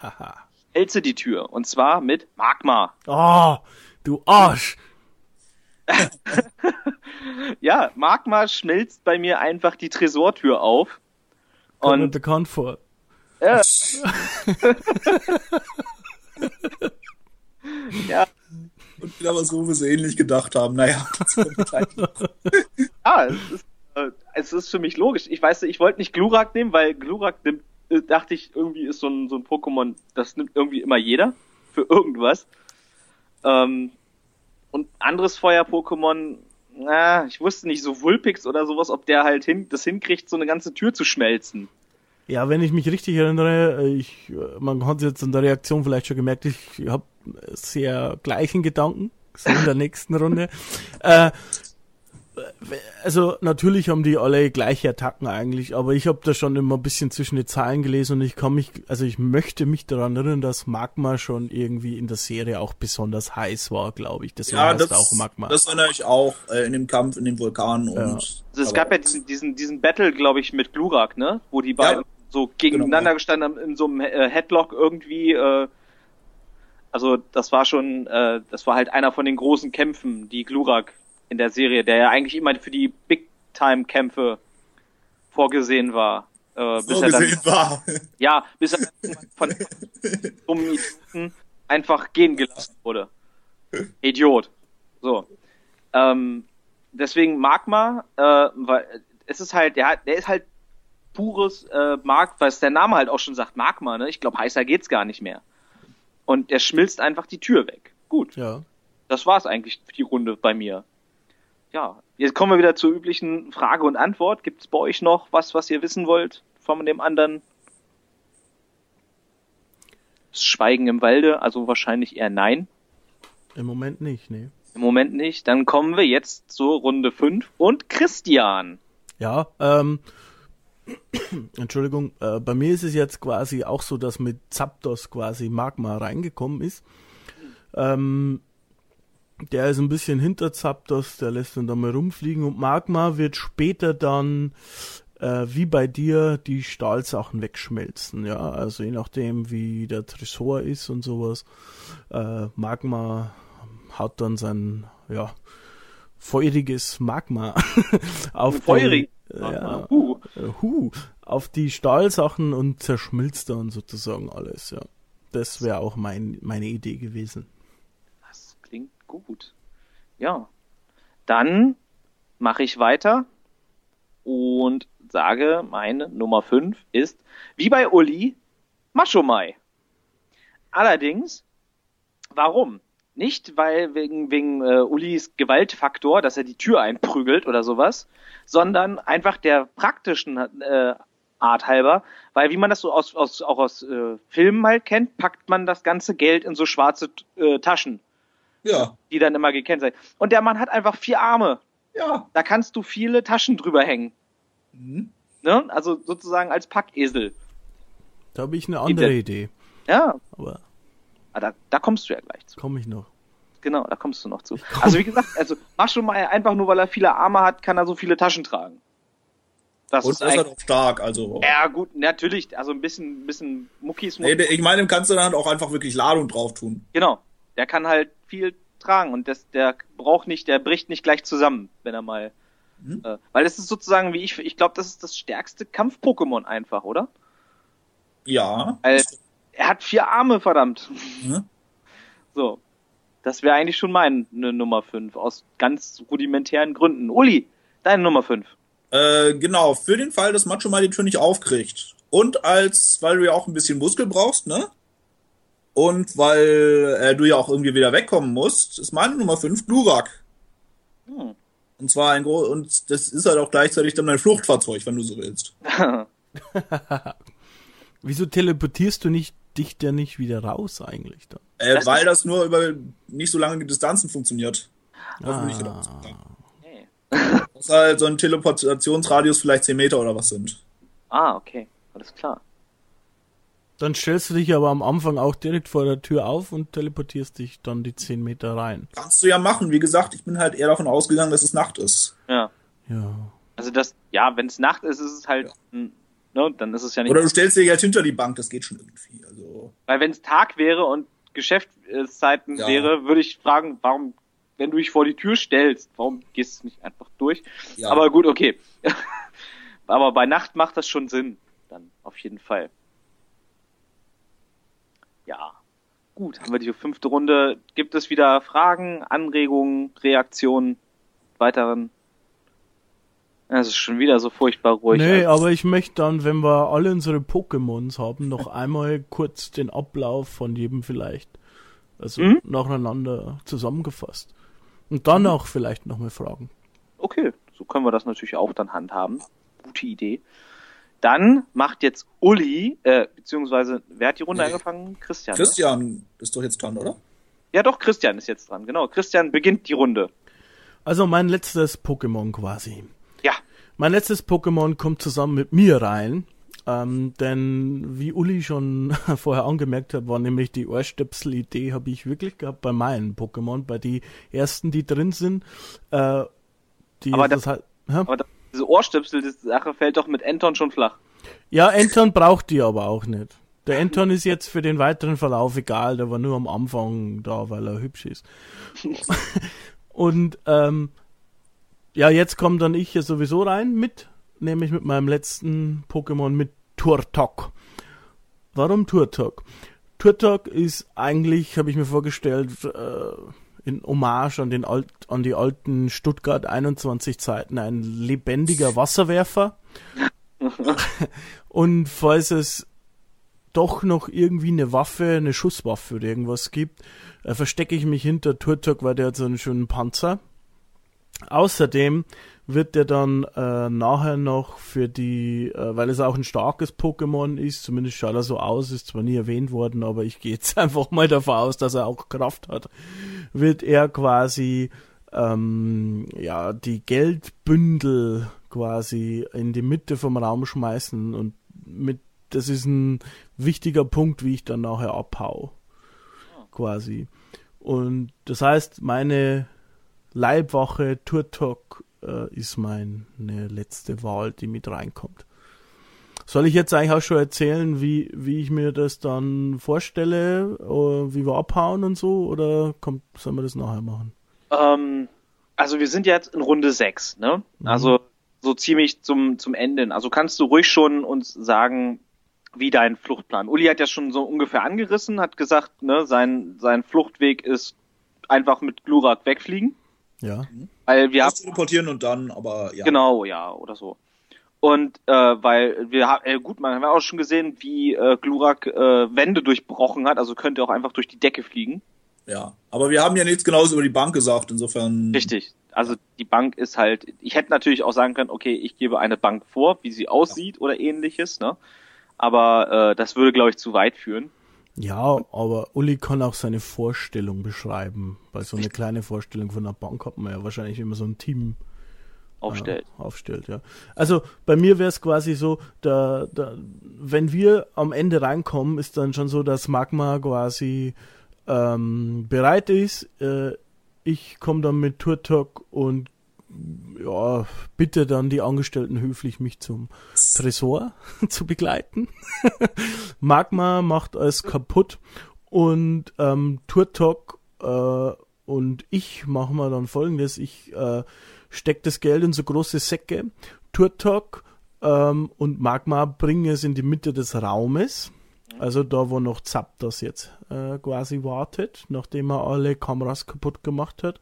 B: Haha.
A: Hältse die Tür. Und zwar mit Magma.
B: Oh, du Arsch.
A: ja, Magma schmilzt bei mir einfach die Tresortür auf.
B: Kommt und bekannt vor.
A: Ja. ja.
C: Und wieder was, wo wir so ähnlich gedacht haben. Naja, das kommt
A: halt Ah, es ist, äh, es ist für mich logisch. Ich weiß, ich wollte nicht Glurak nehmen, weil Glurak nimmt, äh, dachte ich, irgendwie ist so ein, so ein Pokémon, das nimmt irgendwie immer jeder für irgendwas. Ähm, und anderes Feuer-Pokémon, na, ich wusste nicht, so Vulpix oder sowas, ob der halt hin, das hinkriegt, so eine ganze Tür zu schmelzen.
B: Ja, wenn ich mich richtig erinnere, ich, man hat jetzt in der Reaktion vielleicht schon gemerkt, ich habe sehr gleichen Gedanken, so in der nächsten Runde. Äh, also natürlich haben die alle gleiche Attacken eigentlich, aber ich habe da schon immer ein bisschen zwischen die Zahlen gelesen und ich kann mich, also ich möchte mich daran erinnern, dass Magma schon irgendwie in der Serie auch besonders heiß war, glaube ich.
C: Deswegen ja, das, auch Magma. Das erinnere ich auch äh, in dem Kampf in den Vulkanen und. Ja.
A: Also es gab ja diesen, diesen, diesen Battle, glaube ich, mit Glurak, ne? Wo die beiden ja, so gegeneinander genau. gestanden haben in so einem äh, Headlock irgendwie. Äh, also das war schon, äh, das war halt einer von den großen Kämpfen, die Glurak in der Serie, der ja eigentlich immer für die Big-Time-Kämpfe vorgesehen war.
C: Äh, bis vorgesehen er dann, war.
A: Ja, bis er von dummen Idioten einfach gehen gelassen wurde. Idiot. So. Ähm, deswegen Magma, äh, weil es ist halt, der, der ist halt pures äh, Mark, was der Name halt auch schon sagt, Magma, ne? Ich glaube, heißer geht's gar nicht mehr. Und der schmilzt einfach die Tür weg. Gut.
B: Ja.
A: Das war's eigentlich für die Runde bei mir ja, jetzt kommen wir wieder zur üblichen Frage und Antwort. Gibt es bei euch noch was, was ihr wissen wollt von dem anderen? Das Schweigen im Walde, also wahrscheinlich eher nein.
B: Im Moment nicht, nee.
A: Im Moment nicht. Dann kommen wir jetzt zur Runde 5 und Christian.
B: Ja, ähm, Entschuldigung, äh, bei mir ist es jetzt quasi auch so, dass mit Zapdos quasi Magma reingekommen ist. Ähm, der ist ein bisschen hinter Zapdos, der lässt dann da mal rumfliegen und Magma wird später dann äh, wie bei dir die Stahlsachen wegschmelzen, ja, also je nachdem wie der Tresor ist und sowas. Äh, Magma hat dann sein, ja, feuriges Magma auf
A: Feurig.
B: Die, ja, uh. Hu, auf die Stahlsachen und zerschmilzt dann sozusagen alles, ja. Das wäre auch mein, meine Idee gewesen
A: gut. Ja. Dann mache ich weiter und sage, meine Nummer 5 ist, wie bei Uli, Maschomai. Allerdings, warum? Nicht, weil wegen, wegen äh, Ulis Gewaltfaktor, dass er die Tür einprügelt oder sowas, sondern einfach der praktischen äh, Art halber, weil wie man das so aus, aus auch aus äh, Filmen halt kennt, packt man das ganze Geld in so schwarze äh, Taschen
C: ja.
A: Die dann immer gekennzeichnet. Und der Mann hat einfach vier Arme.
C: Ja.
A: Da kannst du viele Taschen drüber hängen. Mhm. Ne? Also sozusagen als Packesel.
B: Da habe ich eine andere der, Idee.
A: Ja. Aber ah, da, da kommst du ja gleich zu.
B: Komme ich noch.
A: Genau, da kommst du noch zu. Also wie gesagt, also Maschumai einfach nur weil er viele Arme hat, kann er so viele Taschen tragen.
C: Das und ist, ist halt auch stark, also.
A: Ja, gut, natürlich, also ein bisschen, bisschen Muckis.
C: Nee, ich meine, dem kannst du dann auch einfach wirklich Ladung drauf tun.
A: Genau. Der kann halt viel tragen und das, der braucht nicht, der bricht nicht gleich zusammen, wenn er mal. Mhm. Äh, weil es ist sozusagen, wie ich, ich glaube, das ist das stärkste Kampf-Pokémon einfach, oder?
C: Ja.
A: Weil er hat vier Arme, verdammt. Mhm. So. Das wäre eigentlich schon meine Nummer 5, aus ganz rudimentären Gründen. Uli, deine Nummer 5.
C: Äh, genau, für den Fall, dass Macho mal die Tür nicht aufkriegt. Und als, weil du ja auch ein bisschen Muskel brauchst, ne? Und weil äh, du ja auch irgendwie wieder wegkommen musst, ist meine Nummer 5 Glurak. Hm. Und zwar ein Gro und das ist halt auch gleichzeitig dann ein Fluchtfahrzeug, wenn du so willst.
B: Wieso teleportierst du nicht dich denn nicht wieder raus eigentlich dann?
C: Äh, das weil das nur über nicht so lange Distanzen funktioniert. Ah. Okay. Das ist halt so ein Teleportationsradius vielleicht 10 Meter oder was sind.
A: Ah, okay. Alles klar.
B: Dann stellst du dich aber am Anfang auch direkt vor der Tür auf und teleportierst dich dann die 10 Meter rein.
C: Kannst du ja machen. Wie gesagt, ich bin halt eher davon ausgegangen, dass es Nacht ist.
A: Ja.
B: Ja.
A: Also das, ja, wenn es Nacht ist, ist es halt, ja. ne, dann ist es ja nicht.
C: Oder du stellst dich halt hinter die Bank, das geht schon irgendwie. Also.
A: Weil wenn es Tag wäre und Geschäftszeiten ja. wäre, würde ich fragen, warum wenn du dich vor die Tür stellst, warum gehst du nicht einfach durch? Ja. Aber gut, okay. Aber bei Nacht macht das schon Sinn. Dann auf jeden Fall. Ja. Gut, haben wir die fünfte Runde. Gibt es wieder Fragen, Anregungen, Reaktionen, weiteren? Es ist schon wieder so furchtbar ruhig.
B: Nee, aber ich möchte dann, wenn wir alle unsere Pokémons haben, noch einmal kurz den Ablauf von jedem vielleicht, also mhm. nacheinander zusammengefasst. Und dann mhm. auch vielleicht nochmal fragen.
A: Okay, so können wir das natürlich auch dann handhaben. Gute Idee. Dann macht jetzt Uli, äh, beziehungsweise, wer hat die Runde nee. angefangen? Christian.
C: Ne? Christian ne? ist doch jetzt dran, oder?
A: Ja, doch, Christian ist jetzt dran, genau. Christian beginnt die Runde.
B: Also mein letztes Pokémon quasi.
A: Ja.
B: Mein letztes Pokémon kommt zusammen mit mir rein. Ähm, denn wie Uli schon vorher angemerkt hat, war nämlich die Ohrstöpsel-Idee, habe ich wirklich gehabt bei meinen Pokémon, bei die ersten, die drin sind. Äh,
A: die aber, das, halt, aber das diese Ohrstöpsel, die Sache fällt doch mit Anton schon flach.
B: Ja, Anton braucht die aber auch nicht. Der Anton ist jetzt für den weiteren Verlauf egal, der war nur am Anfang da, weil er hübsch ist. Und ähm, ja, jetzt komme dann ich ja sowieso rein mit, nämlich mit meinem letzten Pokémon mit Turtok. Warum Turtok? Turtok ist eigentlich, habe ich mir vorgestellt, äh, in Hommage an, den Alt, an die alten Stuttgart 21 Zeiten ein lebendiger Wasserwerfer. und falls es doch noch irgendwie eine Waffe, eine Schusswaffe oder irgendwas gibt, äh, verstecke ich mich hinter Turtok, weil der hat so einen schönen Panzer. Außerdem wird der dann äh, nachher noch für die, äh, weil es auch ein starkes Pokémon ist, zumindest schaut er so aus, ist zwar nie erwähnt worden, aber ich gehe jetzt einfach mal davon aus, dass er auch Kraft hat, wird er quasi ähm, ja die Geldbündel quasi in die Mitte vom Raum schmeißen und mit das ist ein wichtiger Punkt, wie ich dann nachher abhau. Quasi. Und das heißt, meine Leibwache Turtok äh, ist meine letzte Wahl, die mit reinkommt. Soll ich jetzt eigentlich auch schon erzählen, wie, wie ich mir das dann vorstelle, äh, wie wir abhauen und so, oder kommt, sollen wir das nachher machen?
A: Ähm, also wir sind jetzt in Runde 6, ne? Mhm. Also so ziemlich zum, zum Ende. Also kannst du ruhig schon uns sagen, wie dein Fluchtplan. Uli hat ja schon so ungefähr angerissen, hat gesagt, ne, sein, sein Fluchtweg ist einfach mit Glurak wegfliegen.
B: Ja.
A: Weil wir haben.
C: teleportieren und dann, aber ja.
A: Genau, ja, oder so. Und äh, weil wir haben, äh, gut, man hat auch schon gesehen, wie äh, Glurak äh, Wände durchbrochen hat, also könnte auch einfach durch die Decke fliegen.
C: Ja, aber wir haben ja nichts genaues über die Bank gesagt, insofern.
A: Richtig. Also die Bank ist halt, ich hätte natürlich auch sagen können, okay, ich gebe eine Bank vor, wie sie aussieht ja. oder ähnliches, ne? Aber äh, das würde, glaube ich, zu weit führen.
B: Ja, aber Uli kann auch seine Vorstellung beschreiben, weil so eine kleine Vorstellung von einer Bank hat man ja wahrscheinlich immer so ein Team
A: äh, aufstellt.
B: Äh, aufstellt, ja. Also bei mir wäre es quasi so, da, da, wenn wir am Ende reinkommen, ist dann schon so, dass Magma quasi ähm, bereit ist. Äh, ich komme dann mit Turtok und ja, bitte dann die Angestellten höflich, mich zum Tresor zu begleiten. Magma macht alles kaputt und ähm, Turtok äh, und ich machen wir dann folgendes. Ich äh, steck das Geld in so große Säcke. Turtok ähm, und Magma bringen es in die Mitte des Raumes. Also da, wo noch Zapdos jetzt äh, quasi wartet, nachdem er alle Kameras kaputt gemacht hat.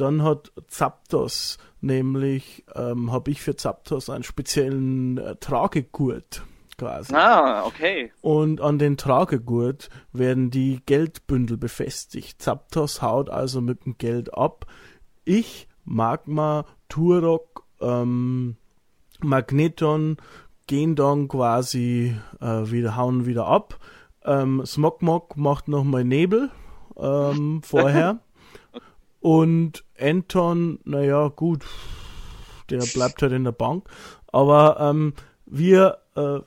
B: Dann hat Zapdos, nämlich ähm, habe ich für Zapdos einen speziellen äh, Tragegurt quasi.
A: Ah, okay.
B: Und an den Tragegurt werden die Geldbündel befestigt. Zapdos haut also mit dem Geld ab. Ich, Magma, Turok, ähm, Magneton gehen dann quasi äh, wieder, hauen wieder ab. Ähm, Smogmog macht nochmal Nebel ähm, vorher. Und Anton, naja, gut, der bleibt halt in der Bank. Aber ähm, wir äh,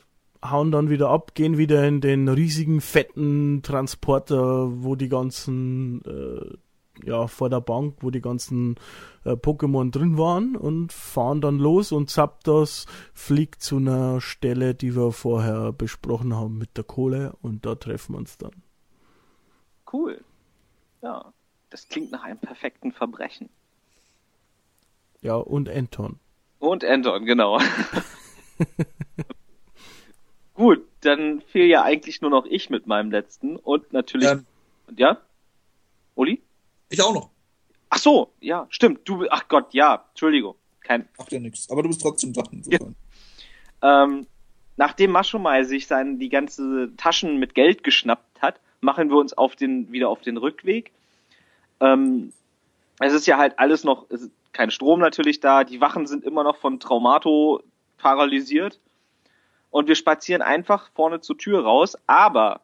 B: hauen dann wieder ab, gehen wieder in den riesigen, fetten Transporter, wo die ganzen, äh, ja, vor der Bank, wo die ganzen äh, Pokémon drin waren und fahren dann los und Zapdos fliegt zu einer Stelle, die wir vorher besprochen haben mit der Kohle und da treffen wir uns dann.
A: Cool. Ja. Das klingt nach einem perfekten Verbrechen.
B: Ja, und Anton.
A: Und Anton, genau. Gut, dann fehl ja eigentlich nur noch ich mit meinem letzten und natürlich. Ähm, ja? Uli?
C: Ich auch noch.
A: Ach so, ja, stimmt. Du, ach Gott, ja, Entschuldigung. Kein.
C: Macht ja nichts. Aber du bist trotzdem da.
A: Ja. Ähm, nachdem Maschomai sich sein, die ganze Taschen mit Geld geschnappt hat, machen wir uns auf den, wieder auf den Rückweg. Ähm, es ist ja halt alles noch, kein Strom natürlich da, die Wachen sind immer noch von Traumato paralysiert und wir spazieren einfach vorne zur Tür raus, aber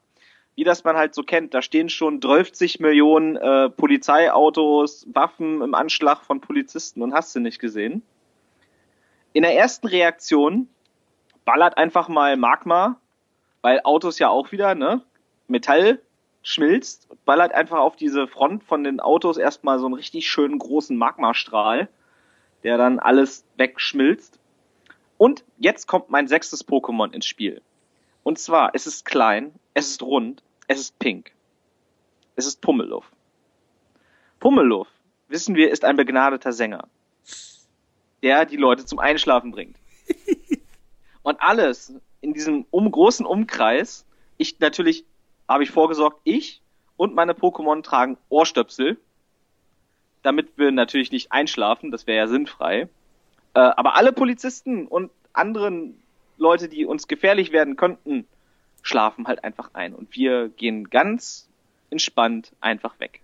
A: wie das man halt so kennt, da stehen schon 30 Millionen äh, Polizeiautos, Waffen im Anschlag von Polizisten und hast du nicht gesehen. In der ersten Reaktion ballert einfach mal Magma, weil Autos ja auch wieder, ne, Metall schmilzt, ballert einfach auf diese Front von den Autos erstmal so einen richtig schönen großen Magmastrahl, der dann alles wegschmilzt. Und jetzt kommt mein sechstes Pokémon ins Spiel. Und zwar, es ist klein, es ist rund, es ist pink. Es ist Pummeluff. Pummeluff, wissen wir, ist ein begnadeter Sänger, der die Leute zum Einschlafen bringt. Und alles in diesem um, großen Umkreis, ich natürlich, habe ich vorgesorgt, ich und meine Pokémon tragen Ohrstöpsel, damit wir natürlich nicht einschlafen, das wäre ja sinnfrei. Äh, aber alle Polizisten und anderen Leute, die uns gefährlich werden könnten, schlafen halt einfach ein. Und wir gehen ganz entspannt einfach weg.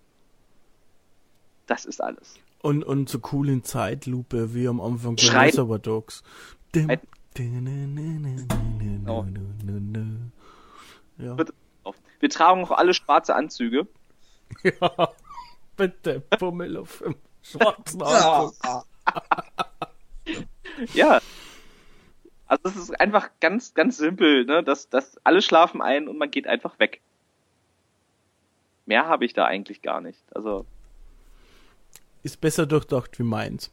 A: Das ist alles.
B: Und, und so cool in Zeitlupe wie am Anfang
A: von Reservoir Dogs. Ja. Wir tragen auch alle schwarze Anzüge.
B: Ja, bitte, Pummel auf dem schwarzen Anzug.
A: ja. Also es ist einfach ganz, ganz simpel, ne? dass, dass alle schlafen ein und man geht einfach weg. Mehr habe ich da eigentlich gar nicht. Also.
B: Ist besser durchdacht wie meins.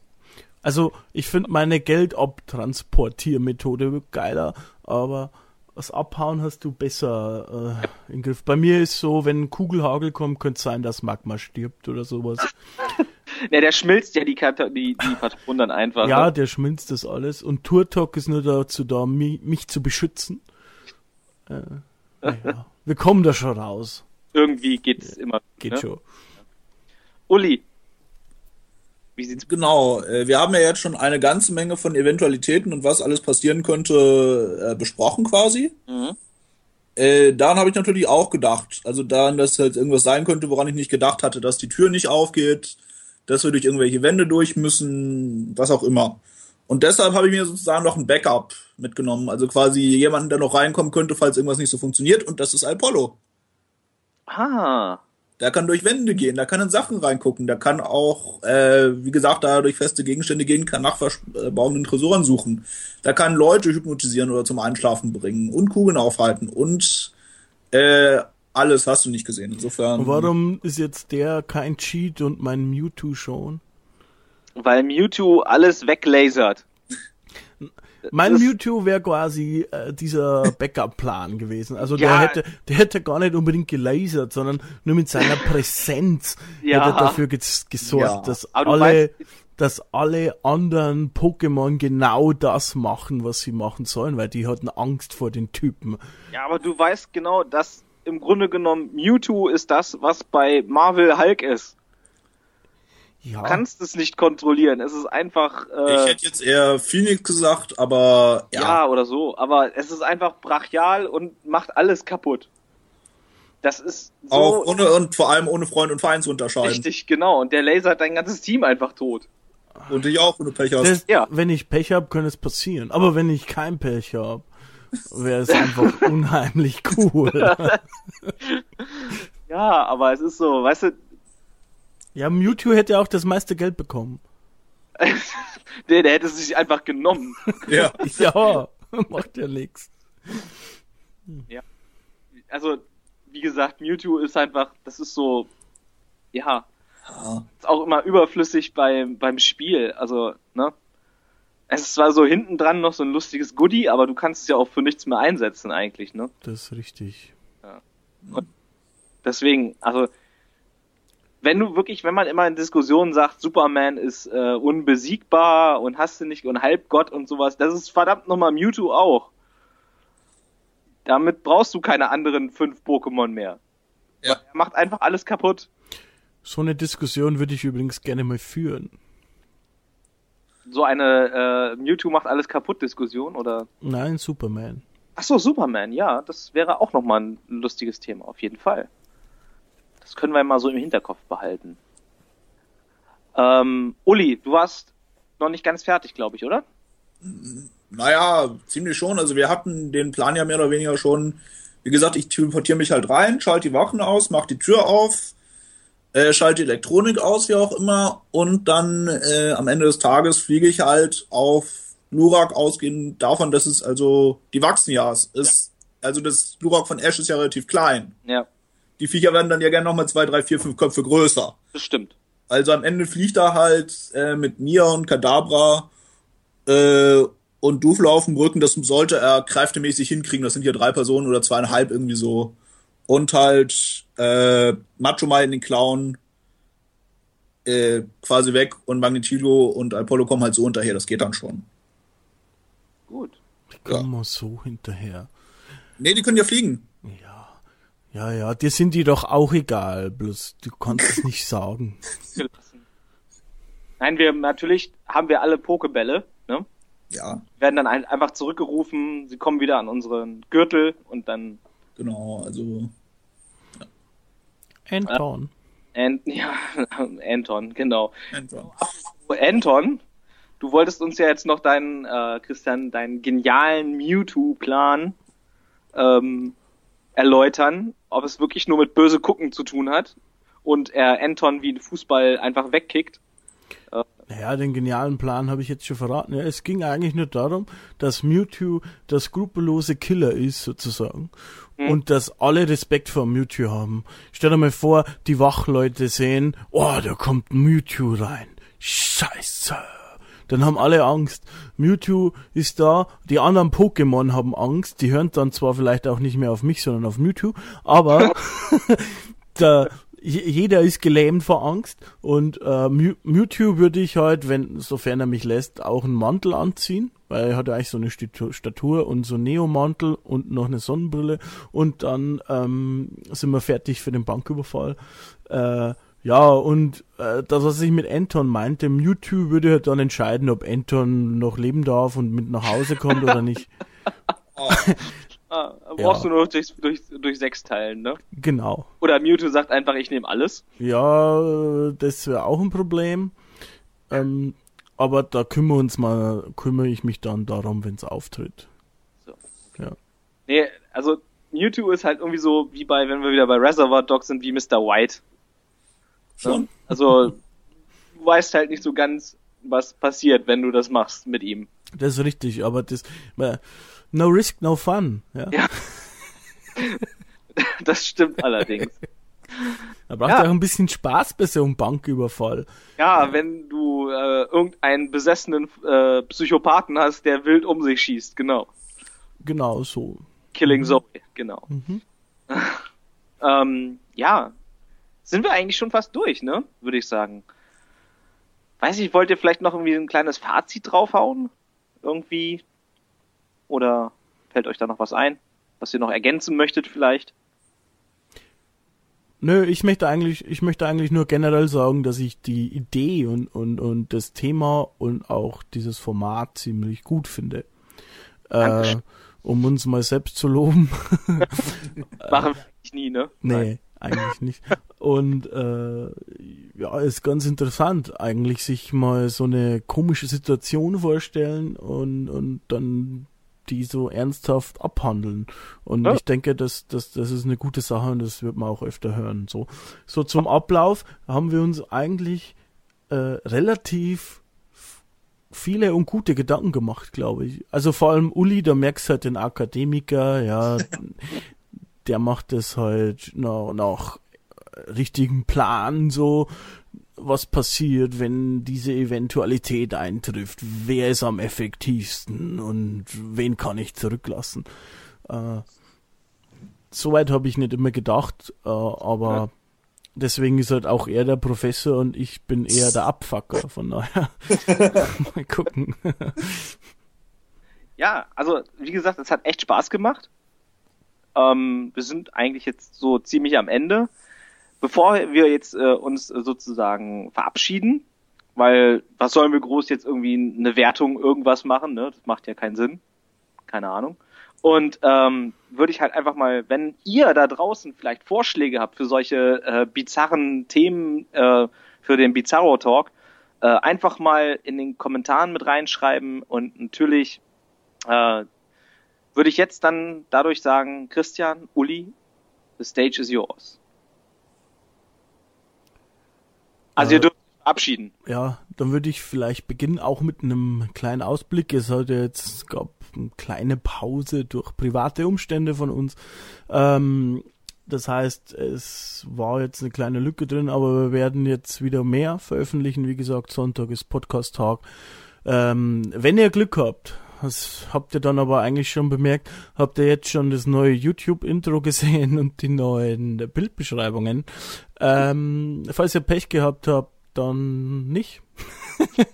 B: Also, ich finde meine Geldabtransportiermethode geiler, aber das Abhauen hast du besser äh, im Griff. Bei mir ist so, wenn ein Kugelhagel kommt, könnte es sein, dass Magma stirbt oder sowas.
A: Ja, der schmilzt ja die, die, die Patronen dann einfach.
B: Ja, ne? der schmilzt das alles. Und Turtok ist nur dazu da, mich, mich zu beschützen. Äh, ja. Wir kommen da schon raus.
A: Irgendwie geht's ja, immer.
B: Geht ne? schon.
A: Uli.
C: Wie sieht's Genau, äh, wir haben ja jetzt schon eine ganze Menge von Eventualitäten und was alles passieren könnte äh, besprochen quasi. Mhm. Äh, daran habe ich natürlich auch gedacht. Also daran, dass halt irgendwas sein könnte, woran ich nicht gedacht hatte, dass die Tür nicht aufgeht, dass wir durch irgendwelche Wände durch müssen, was auch immer. Und deshalb habe ich mir sozusagen noch ein Backup mitgenommen. Also quasi jemanden, der noch reinkommen könnte, falls irgendwas nicht so funktioniert. Und das ist Apollo.
A: Ah.
C: Der kann durch Wände gehen, der kann in Sachen reingucken, der kann auch, äh, wie gesagt, da durch feste Gegenstände gehen, kann nach verborgenen Tresoren suchen. Der kann Leute hypnotisieren oder zum Einschlafen bringen und Kugeln aufhalten und äh, alles hast du nicht gesehen. Insofern.
B: Und warum ist jetzt der kein Cheat und mein Mewtwo schon?
A: Weil Mewtwo alles weglasert.
B: Mein Mewtwo wäre quasi äh, dieser Backup-Plan gewesen. Also ja. der hätte, der hätte gar nicht unbedingt gelasert, sondern nur mit seiner Präsenz ja. hätte dafür ges gesorgt, ja. dass alle, weißt, dass alle anderen Pokémon genau das machen, was sie machen sollen, weil die hatten Angst vor den Typen.
A: Ja, aber du weißt genau, dass im Grunde genommen Mewtwo ist das, was bei Marvel Hulk ist. Ja. Du kannst es nicht kontrollieren. Es ist einfach.
C: Äh, ich hätte jetzt eher Phoenix gesagt, aber
A: ja. Ja, oder so. Aber es ist einfach brachial und macht alles kaputt. Das ist
C: so. Auch ohne, und vor allem ohne Freund und Feind zu unterscheiden.
A: Richtig, genau. Und der lasert dein ganzes Team einfach tot.
C: Und ich auch, wenn du Pech hast. Das,
B: ja. Wenn ich Pech habe, könnte es passieren. Aber wenn ich kein Pech habe, wäre es einfach unheimlich cool.
A: ja, aber es ist so, weißt du,
B: ja, Mewtwo hätte auch das meiste Geld bekommen.
A: der, der hätte es sich einfach genommen.
B: Ja. ja, macht ja nichts.
A: Ja. Also, wie gesagt, Mewtwo ist einfach, das ist so, ja, ja. ist auch immer überflüssig beim, beim Spiel. Also, ne? Es ist zwar so hinten dran noch so ein lustiges Goodie, aber du kannst es ja auch für nichts mehr einsetzen eigentlich, ne?
B: Das ist richtig.
A: Ja. Und deswegen, also wenn du wirklich, wenn man immer in Diskussionen sagt, Superman ist äh, unbesiegbar und hast du nicht und Halbgott und sowas, das ist verdammt nochmal Mewtwo auch. Damit brauchst du keine anderen fünf Pokémon mehr. Ja. Er macht einfach alles kaputt.
B: So eine Diskussion würde ich übrigens gerne mal führen.
A: So eine äh, Mewtwo macht alles kaputt Diskussion oder?
B: Nein, Superman.
A: Ach so, Superman, ja, das wäre auch nochmal ein lustiges Thema, auf jeden Fall. Das können wir mal so im Hinterkopf behalten. Ähm, Uli, du warst noch nicht ganz fertig, glaube ich, oder?
C: Naja, ziemlich schon. Also wir hatten den Plan ja mehr oder weniger schon. Wie gesagt, ich teleportiere mich halt rein, schalte die Wachen aus, mache die Tür auf, äh, schalte die Elektronik aus, wie auch immer, und dann äh, am Ende des Tages fliege ich halt auf Lurak ausgehend davon, dass es also die wachsen ja. ist. Ja. Also das Lurak von Ash ist ja relativ klein.
A: Ja
C: die Viecher werden dann ja gerne nochmal zwei, drei, vier, fünf Köpfe größer.
A: Das stimmt.
C: Also am Ende fliegt er halt äh, mit Nia und Kadabra äh, und Duflo auf dem Rücken. Das sollte er kräftemäßig hinkriegen. Das sind hier drei Personen oder zweieinhalb irgendwie so. Und halt äh, Macho mal in den Clown äh, quasi weg und Magnetilo und Apollo kommen halt so hinterher. Das geht dann schon.
A: Gut.
B: Die kommen ja. so hinterher.
C: Nee, die können ja fliegen.
B: Ja. Ja, dir sind die doch auch egal, bloß du kannst es nicht sagen.
A: Nein, wir natürlich haben wir alle Pokebälle, ne?
C: Ja.
A: Werden dann ein, einfach zurückgerufen, sie kommen wieder an unseren Gürtel und dann.
C: Genau, also.
B: Ja. Anton.
A: Äh, Ant, ja, Anton, genau. Anton. Anton, du wolltest uns ja jetzt noch deinen, äh, Christian, deinen genialen Mewtwo-Plan ähm, erläutern, ob es wirklich nur mit böse Gucken zu tun hat und er Anton wie ein Fußball einfach wegkickt.
B: Ja, den genialen Plan habe ich jetzt schon verraten. Ja, es ging eigentlich nur darum, dass Mewtwo der skrupellose Killer ist, sozusagen. Hm. Und dass alle Respekt vor Mewtwo haben. Stell dir mal vor, die Wachleute sehen, oh, da kommt Mewtwo rein. Scheiße dann haben alle Angst. Mewtwo ist da, die anderen Pokémon haben Angst, die hören dann zwar vielleicht auch nicht mehr auf mich, sondern auf Mewtwo, aber der, jeder ist gelähmt vor Angst und äh, Mewtwo würde ich halt, wenn, sofern er mich lässt, auch einen Mantel anziehen, weil er hat ja eigentlich so eine Statur und so Neomantel und noch eine Sonnenbrille und dann ähm, sind wir fertig für den Banküberfall. Äh, ja, und äh, das, was ich mit Anton meinte, Mewtwo würde halt dann entscheiden, ob Anton noch leben darf und mit nach Hause kommt oder nicht.
A: Oh. ah, brauchst ja. du nur durch, durch, durch sechs teilen, ne?
B: Genau.
A: Oder Mewtwo sagt einfach, ich nehme alles.
B: Ja, das wäre auch ein Problem. Ähm, aber da kümmere uns mal, kümmere ich mich dann darum, wenn es auftritt.
A: So. Ja. Nee, also Mewtwo ist halt irgendwie so wie bei, wenn wir wieder bei Reservoir Dogs sind, wie Mr. White. Schon. Also, du weißt halt nicht so ganz, was passiert, wenn du das machst mit ihm.
B: Das ist richtig, aber das, no risk, no fun, ja. ja.
A: das stimmt allerdings.
B: Da braucht ja auch ein bisschen Spaß bei so einem Banküberfall.
A: Ja, wenn du äh, irgendeinen besessenen äh, Psychopathen hast, der wild um sich schießt, genau.
B: Genau so.
A: Killing mhm. Zoe, genau. Mhm. ähm, ja, sind wir eigentlich schon fast durch, ne? Würde ich sagen. Weiß ich, wollt ihr vielleicht noch irgendwie ein kleines Fazit draufhauen? Irgendwie? Oder fällt euch da noch was ein, was ihr noch ergänzen möchtet vielleicht?
B: Nö, ich möchte eigentlich, ich möchte eigentlich nur generell sagen, dass ich die Idee und, und, und das Thema und auch dieses Format ziemlich gut finde. Äh, um uns mal selbst zu loben.
A: Machen wir nie, ne?
B: Nee. Nein eigentlich nicht. Und äh, ja, ist ganz interessant, eigentlich sich mal so eine komische Situation vorstellen und, und dann die so ernsthaft abhandeln. Und ja. ich denke, dass, dass das ist eine gute Sache und das wird man auch öfter hören. So, so zum Ablauf haben wir uns eigentlich äh, relativ viele und gute Gedanken gemacht, glaube ich. Also vor allem Uli, da merkst du halt den Akademiker, ja, der macht es halt nach, nach richtigen Plan so, was passiert, wenn diese Eventualität eintrifft, wer ist am effektivsten und wen kann ich zurücklassen. Äh, Soweit habe ich nicht immer gedacht, äh, aber deswegen ist halt auch er der Professor und ich bin eher der Abfucker, von daher. Mal gucken.
A: Ja, also wie gesagt, es hat echt Spaß gemacht. Ähm, wir sind eigentlich jetzt so ziemlich am Ende. Bevor wir jetzt äh, uns sozusagen verabschieden, weil was sollen wir groß jetzt irgendwie eine Wertung irgendwas machen, ne? Das macht ja keinen Sinn. Keine Ahnung. Und ähm, würde ich halt einfach mal, wenn ihr da draußen vielleicht Vorschläge habt für solche äh, bizarren Themen äh, für den Bizarro Talk, äh, einfach mal in den Kommentaren mit reinschreiben und natürlich äh, würde ich jetzt dann dadurch sagen, Christian, Uli, the stage is yours. Also äh, ihr dürft abschieden.
B: Ja, dann würde ich vielleicht beginnen, auch mit einem kleinen Ausblick. Es hat jetzt, gab eine kleine Pause durch private Umstände von uns. Ähm, das heißt, es war jetzt eine kleine Lücke drin, aber wir werden jetzt wieder mehr veröffentlichen. Wie gesagt, Sonntag ist Podcast-Tag. Ähm, wenn ihr Glück habt, das habt ihr dann aber eigentlich schon bemerkt, habt ihr jetzt schon das neue YouTube-Intro gesehen und die neuen Bildbeschreibungen. Ähm, falls ihr Pech gehabt habt, dann nicht.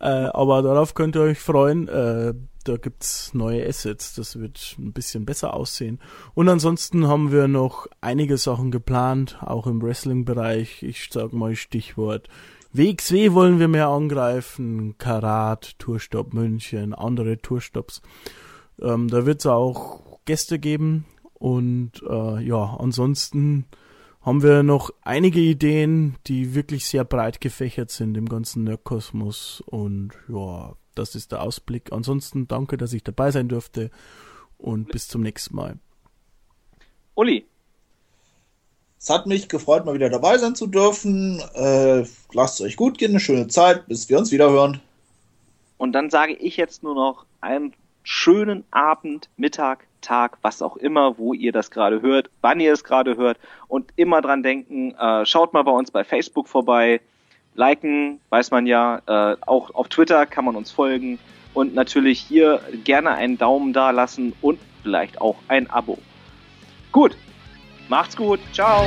B: äh, aber darauf könnt ihr euch freuen. Äh, da gibt's neue Assets, das wird ein bisschen besser aussehen. Und ansonsten haben wir noch einige Sachen geplant, auch im Wrestling-Bereich. Ich sag mal Stichwort WXW wollen wir mehr angreifen, Karat, Tourstopp München, andere Tourstops. Ähm, da wird's auch Gäste geben und äh, ja, ansonsten haben wir noch einige Ideen, die wirklich sehr breit gefächert sind im ganzen Nerdkosmos. Und ja, das ist der Ausblick. Ansonsten danke, dass ich dabei sein durfte und bis zum nächsten Mal.
A: Uli.
C: Es hat mich gefreut, mal wieder dabei sein zu dürfen. Äh, lasst es euch gut gehen, eine schöne Zeit, bis wir uns wieder hören.
A: Und dann sage ich jetzt nur noch einen schönen Abend, Mittag, Tag, was auch immer, wo ihr das gerade hört, wann ihr es gerade hört und immer dran denken, äh, schaut mal bei uns bei Facebook vorbei, liken, weiß man ja, äh, auch auf Twitter kann man uns folgen und natürlich hier gerne einen Daumen da lassen und vielleicht auch ein Abo. Gut, Macht's gut. Ciao.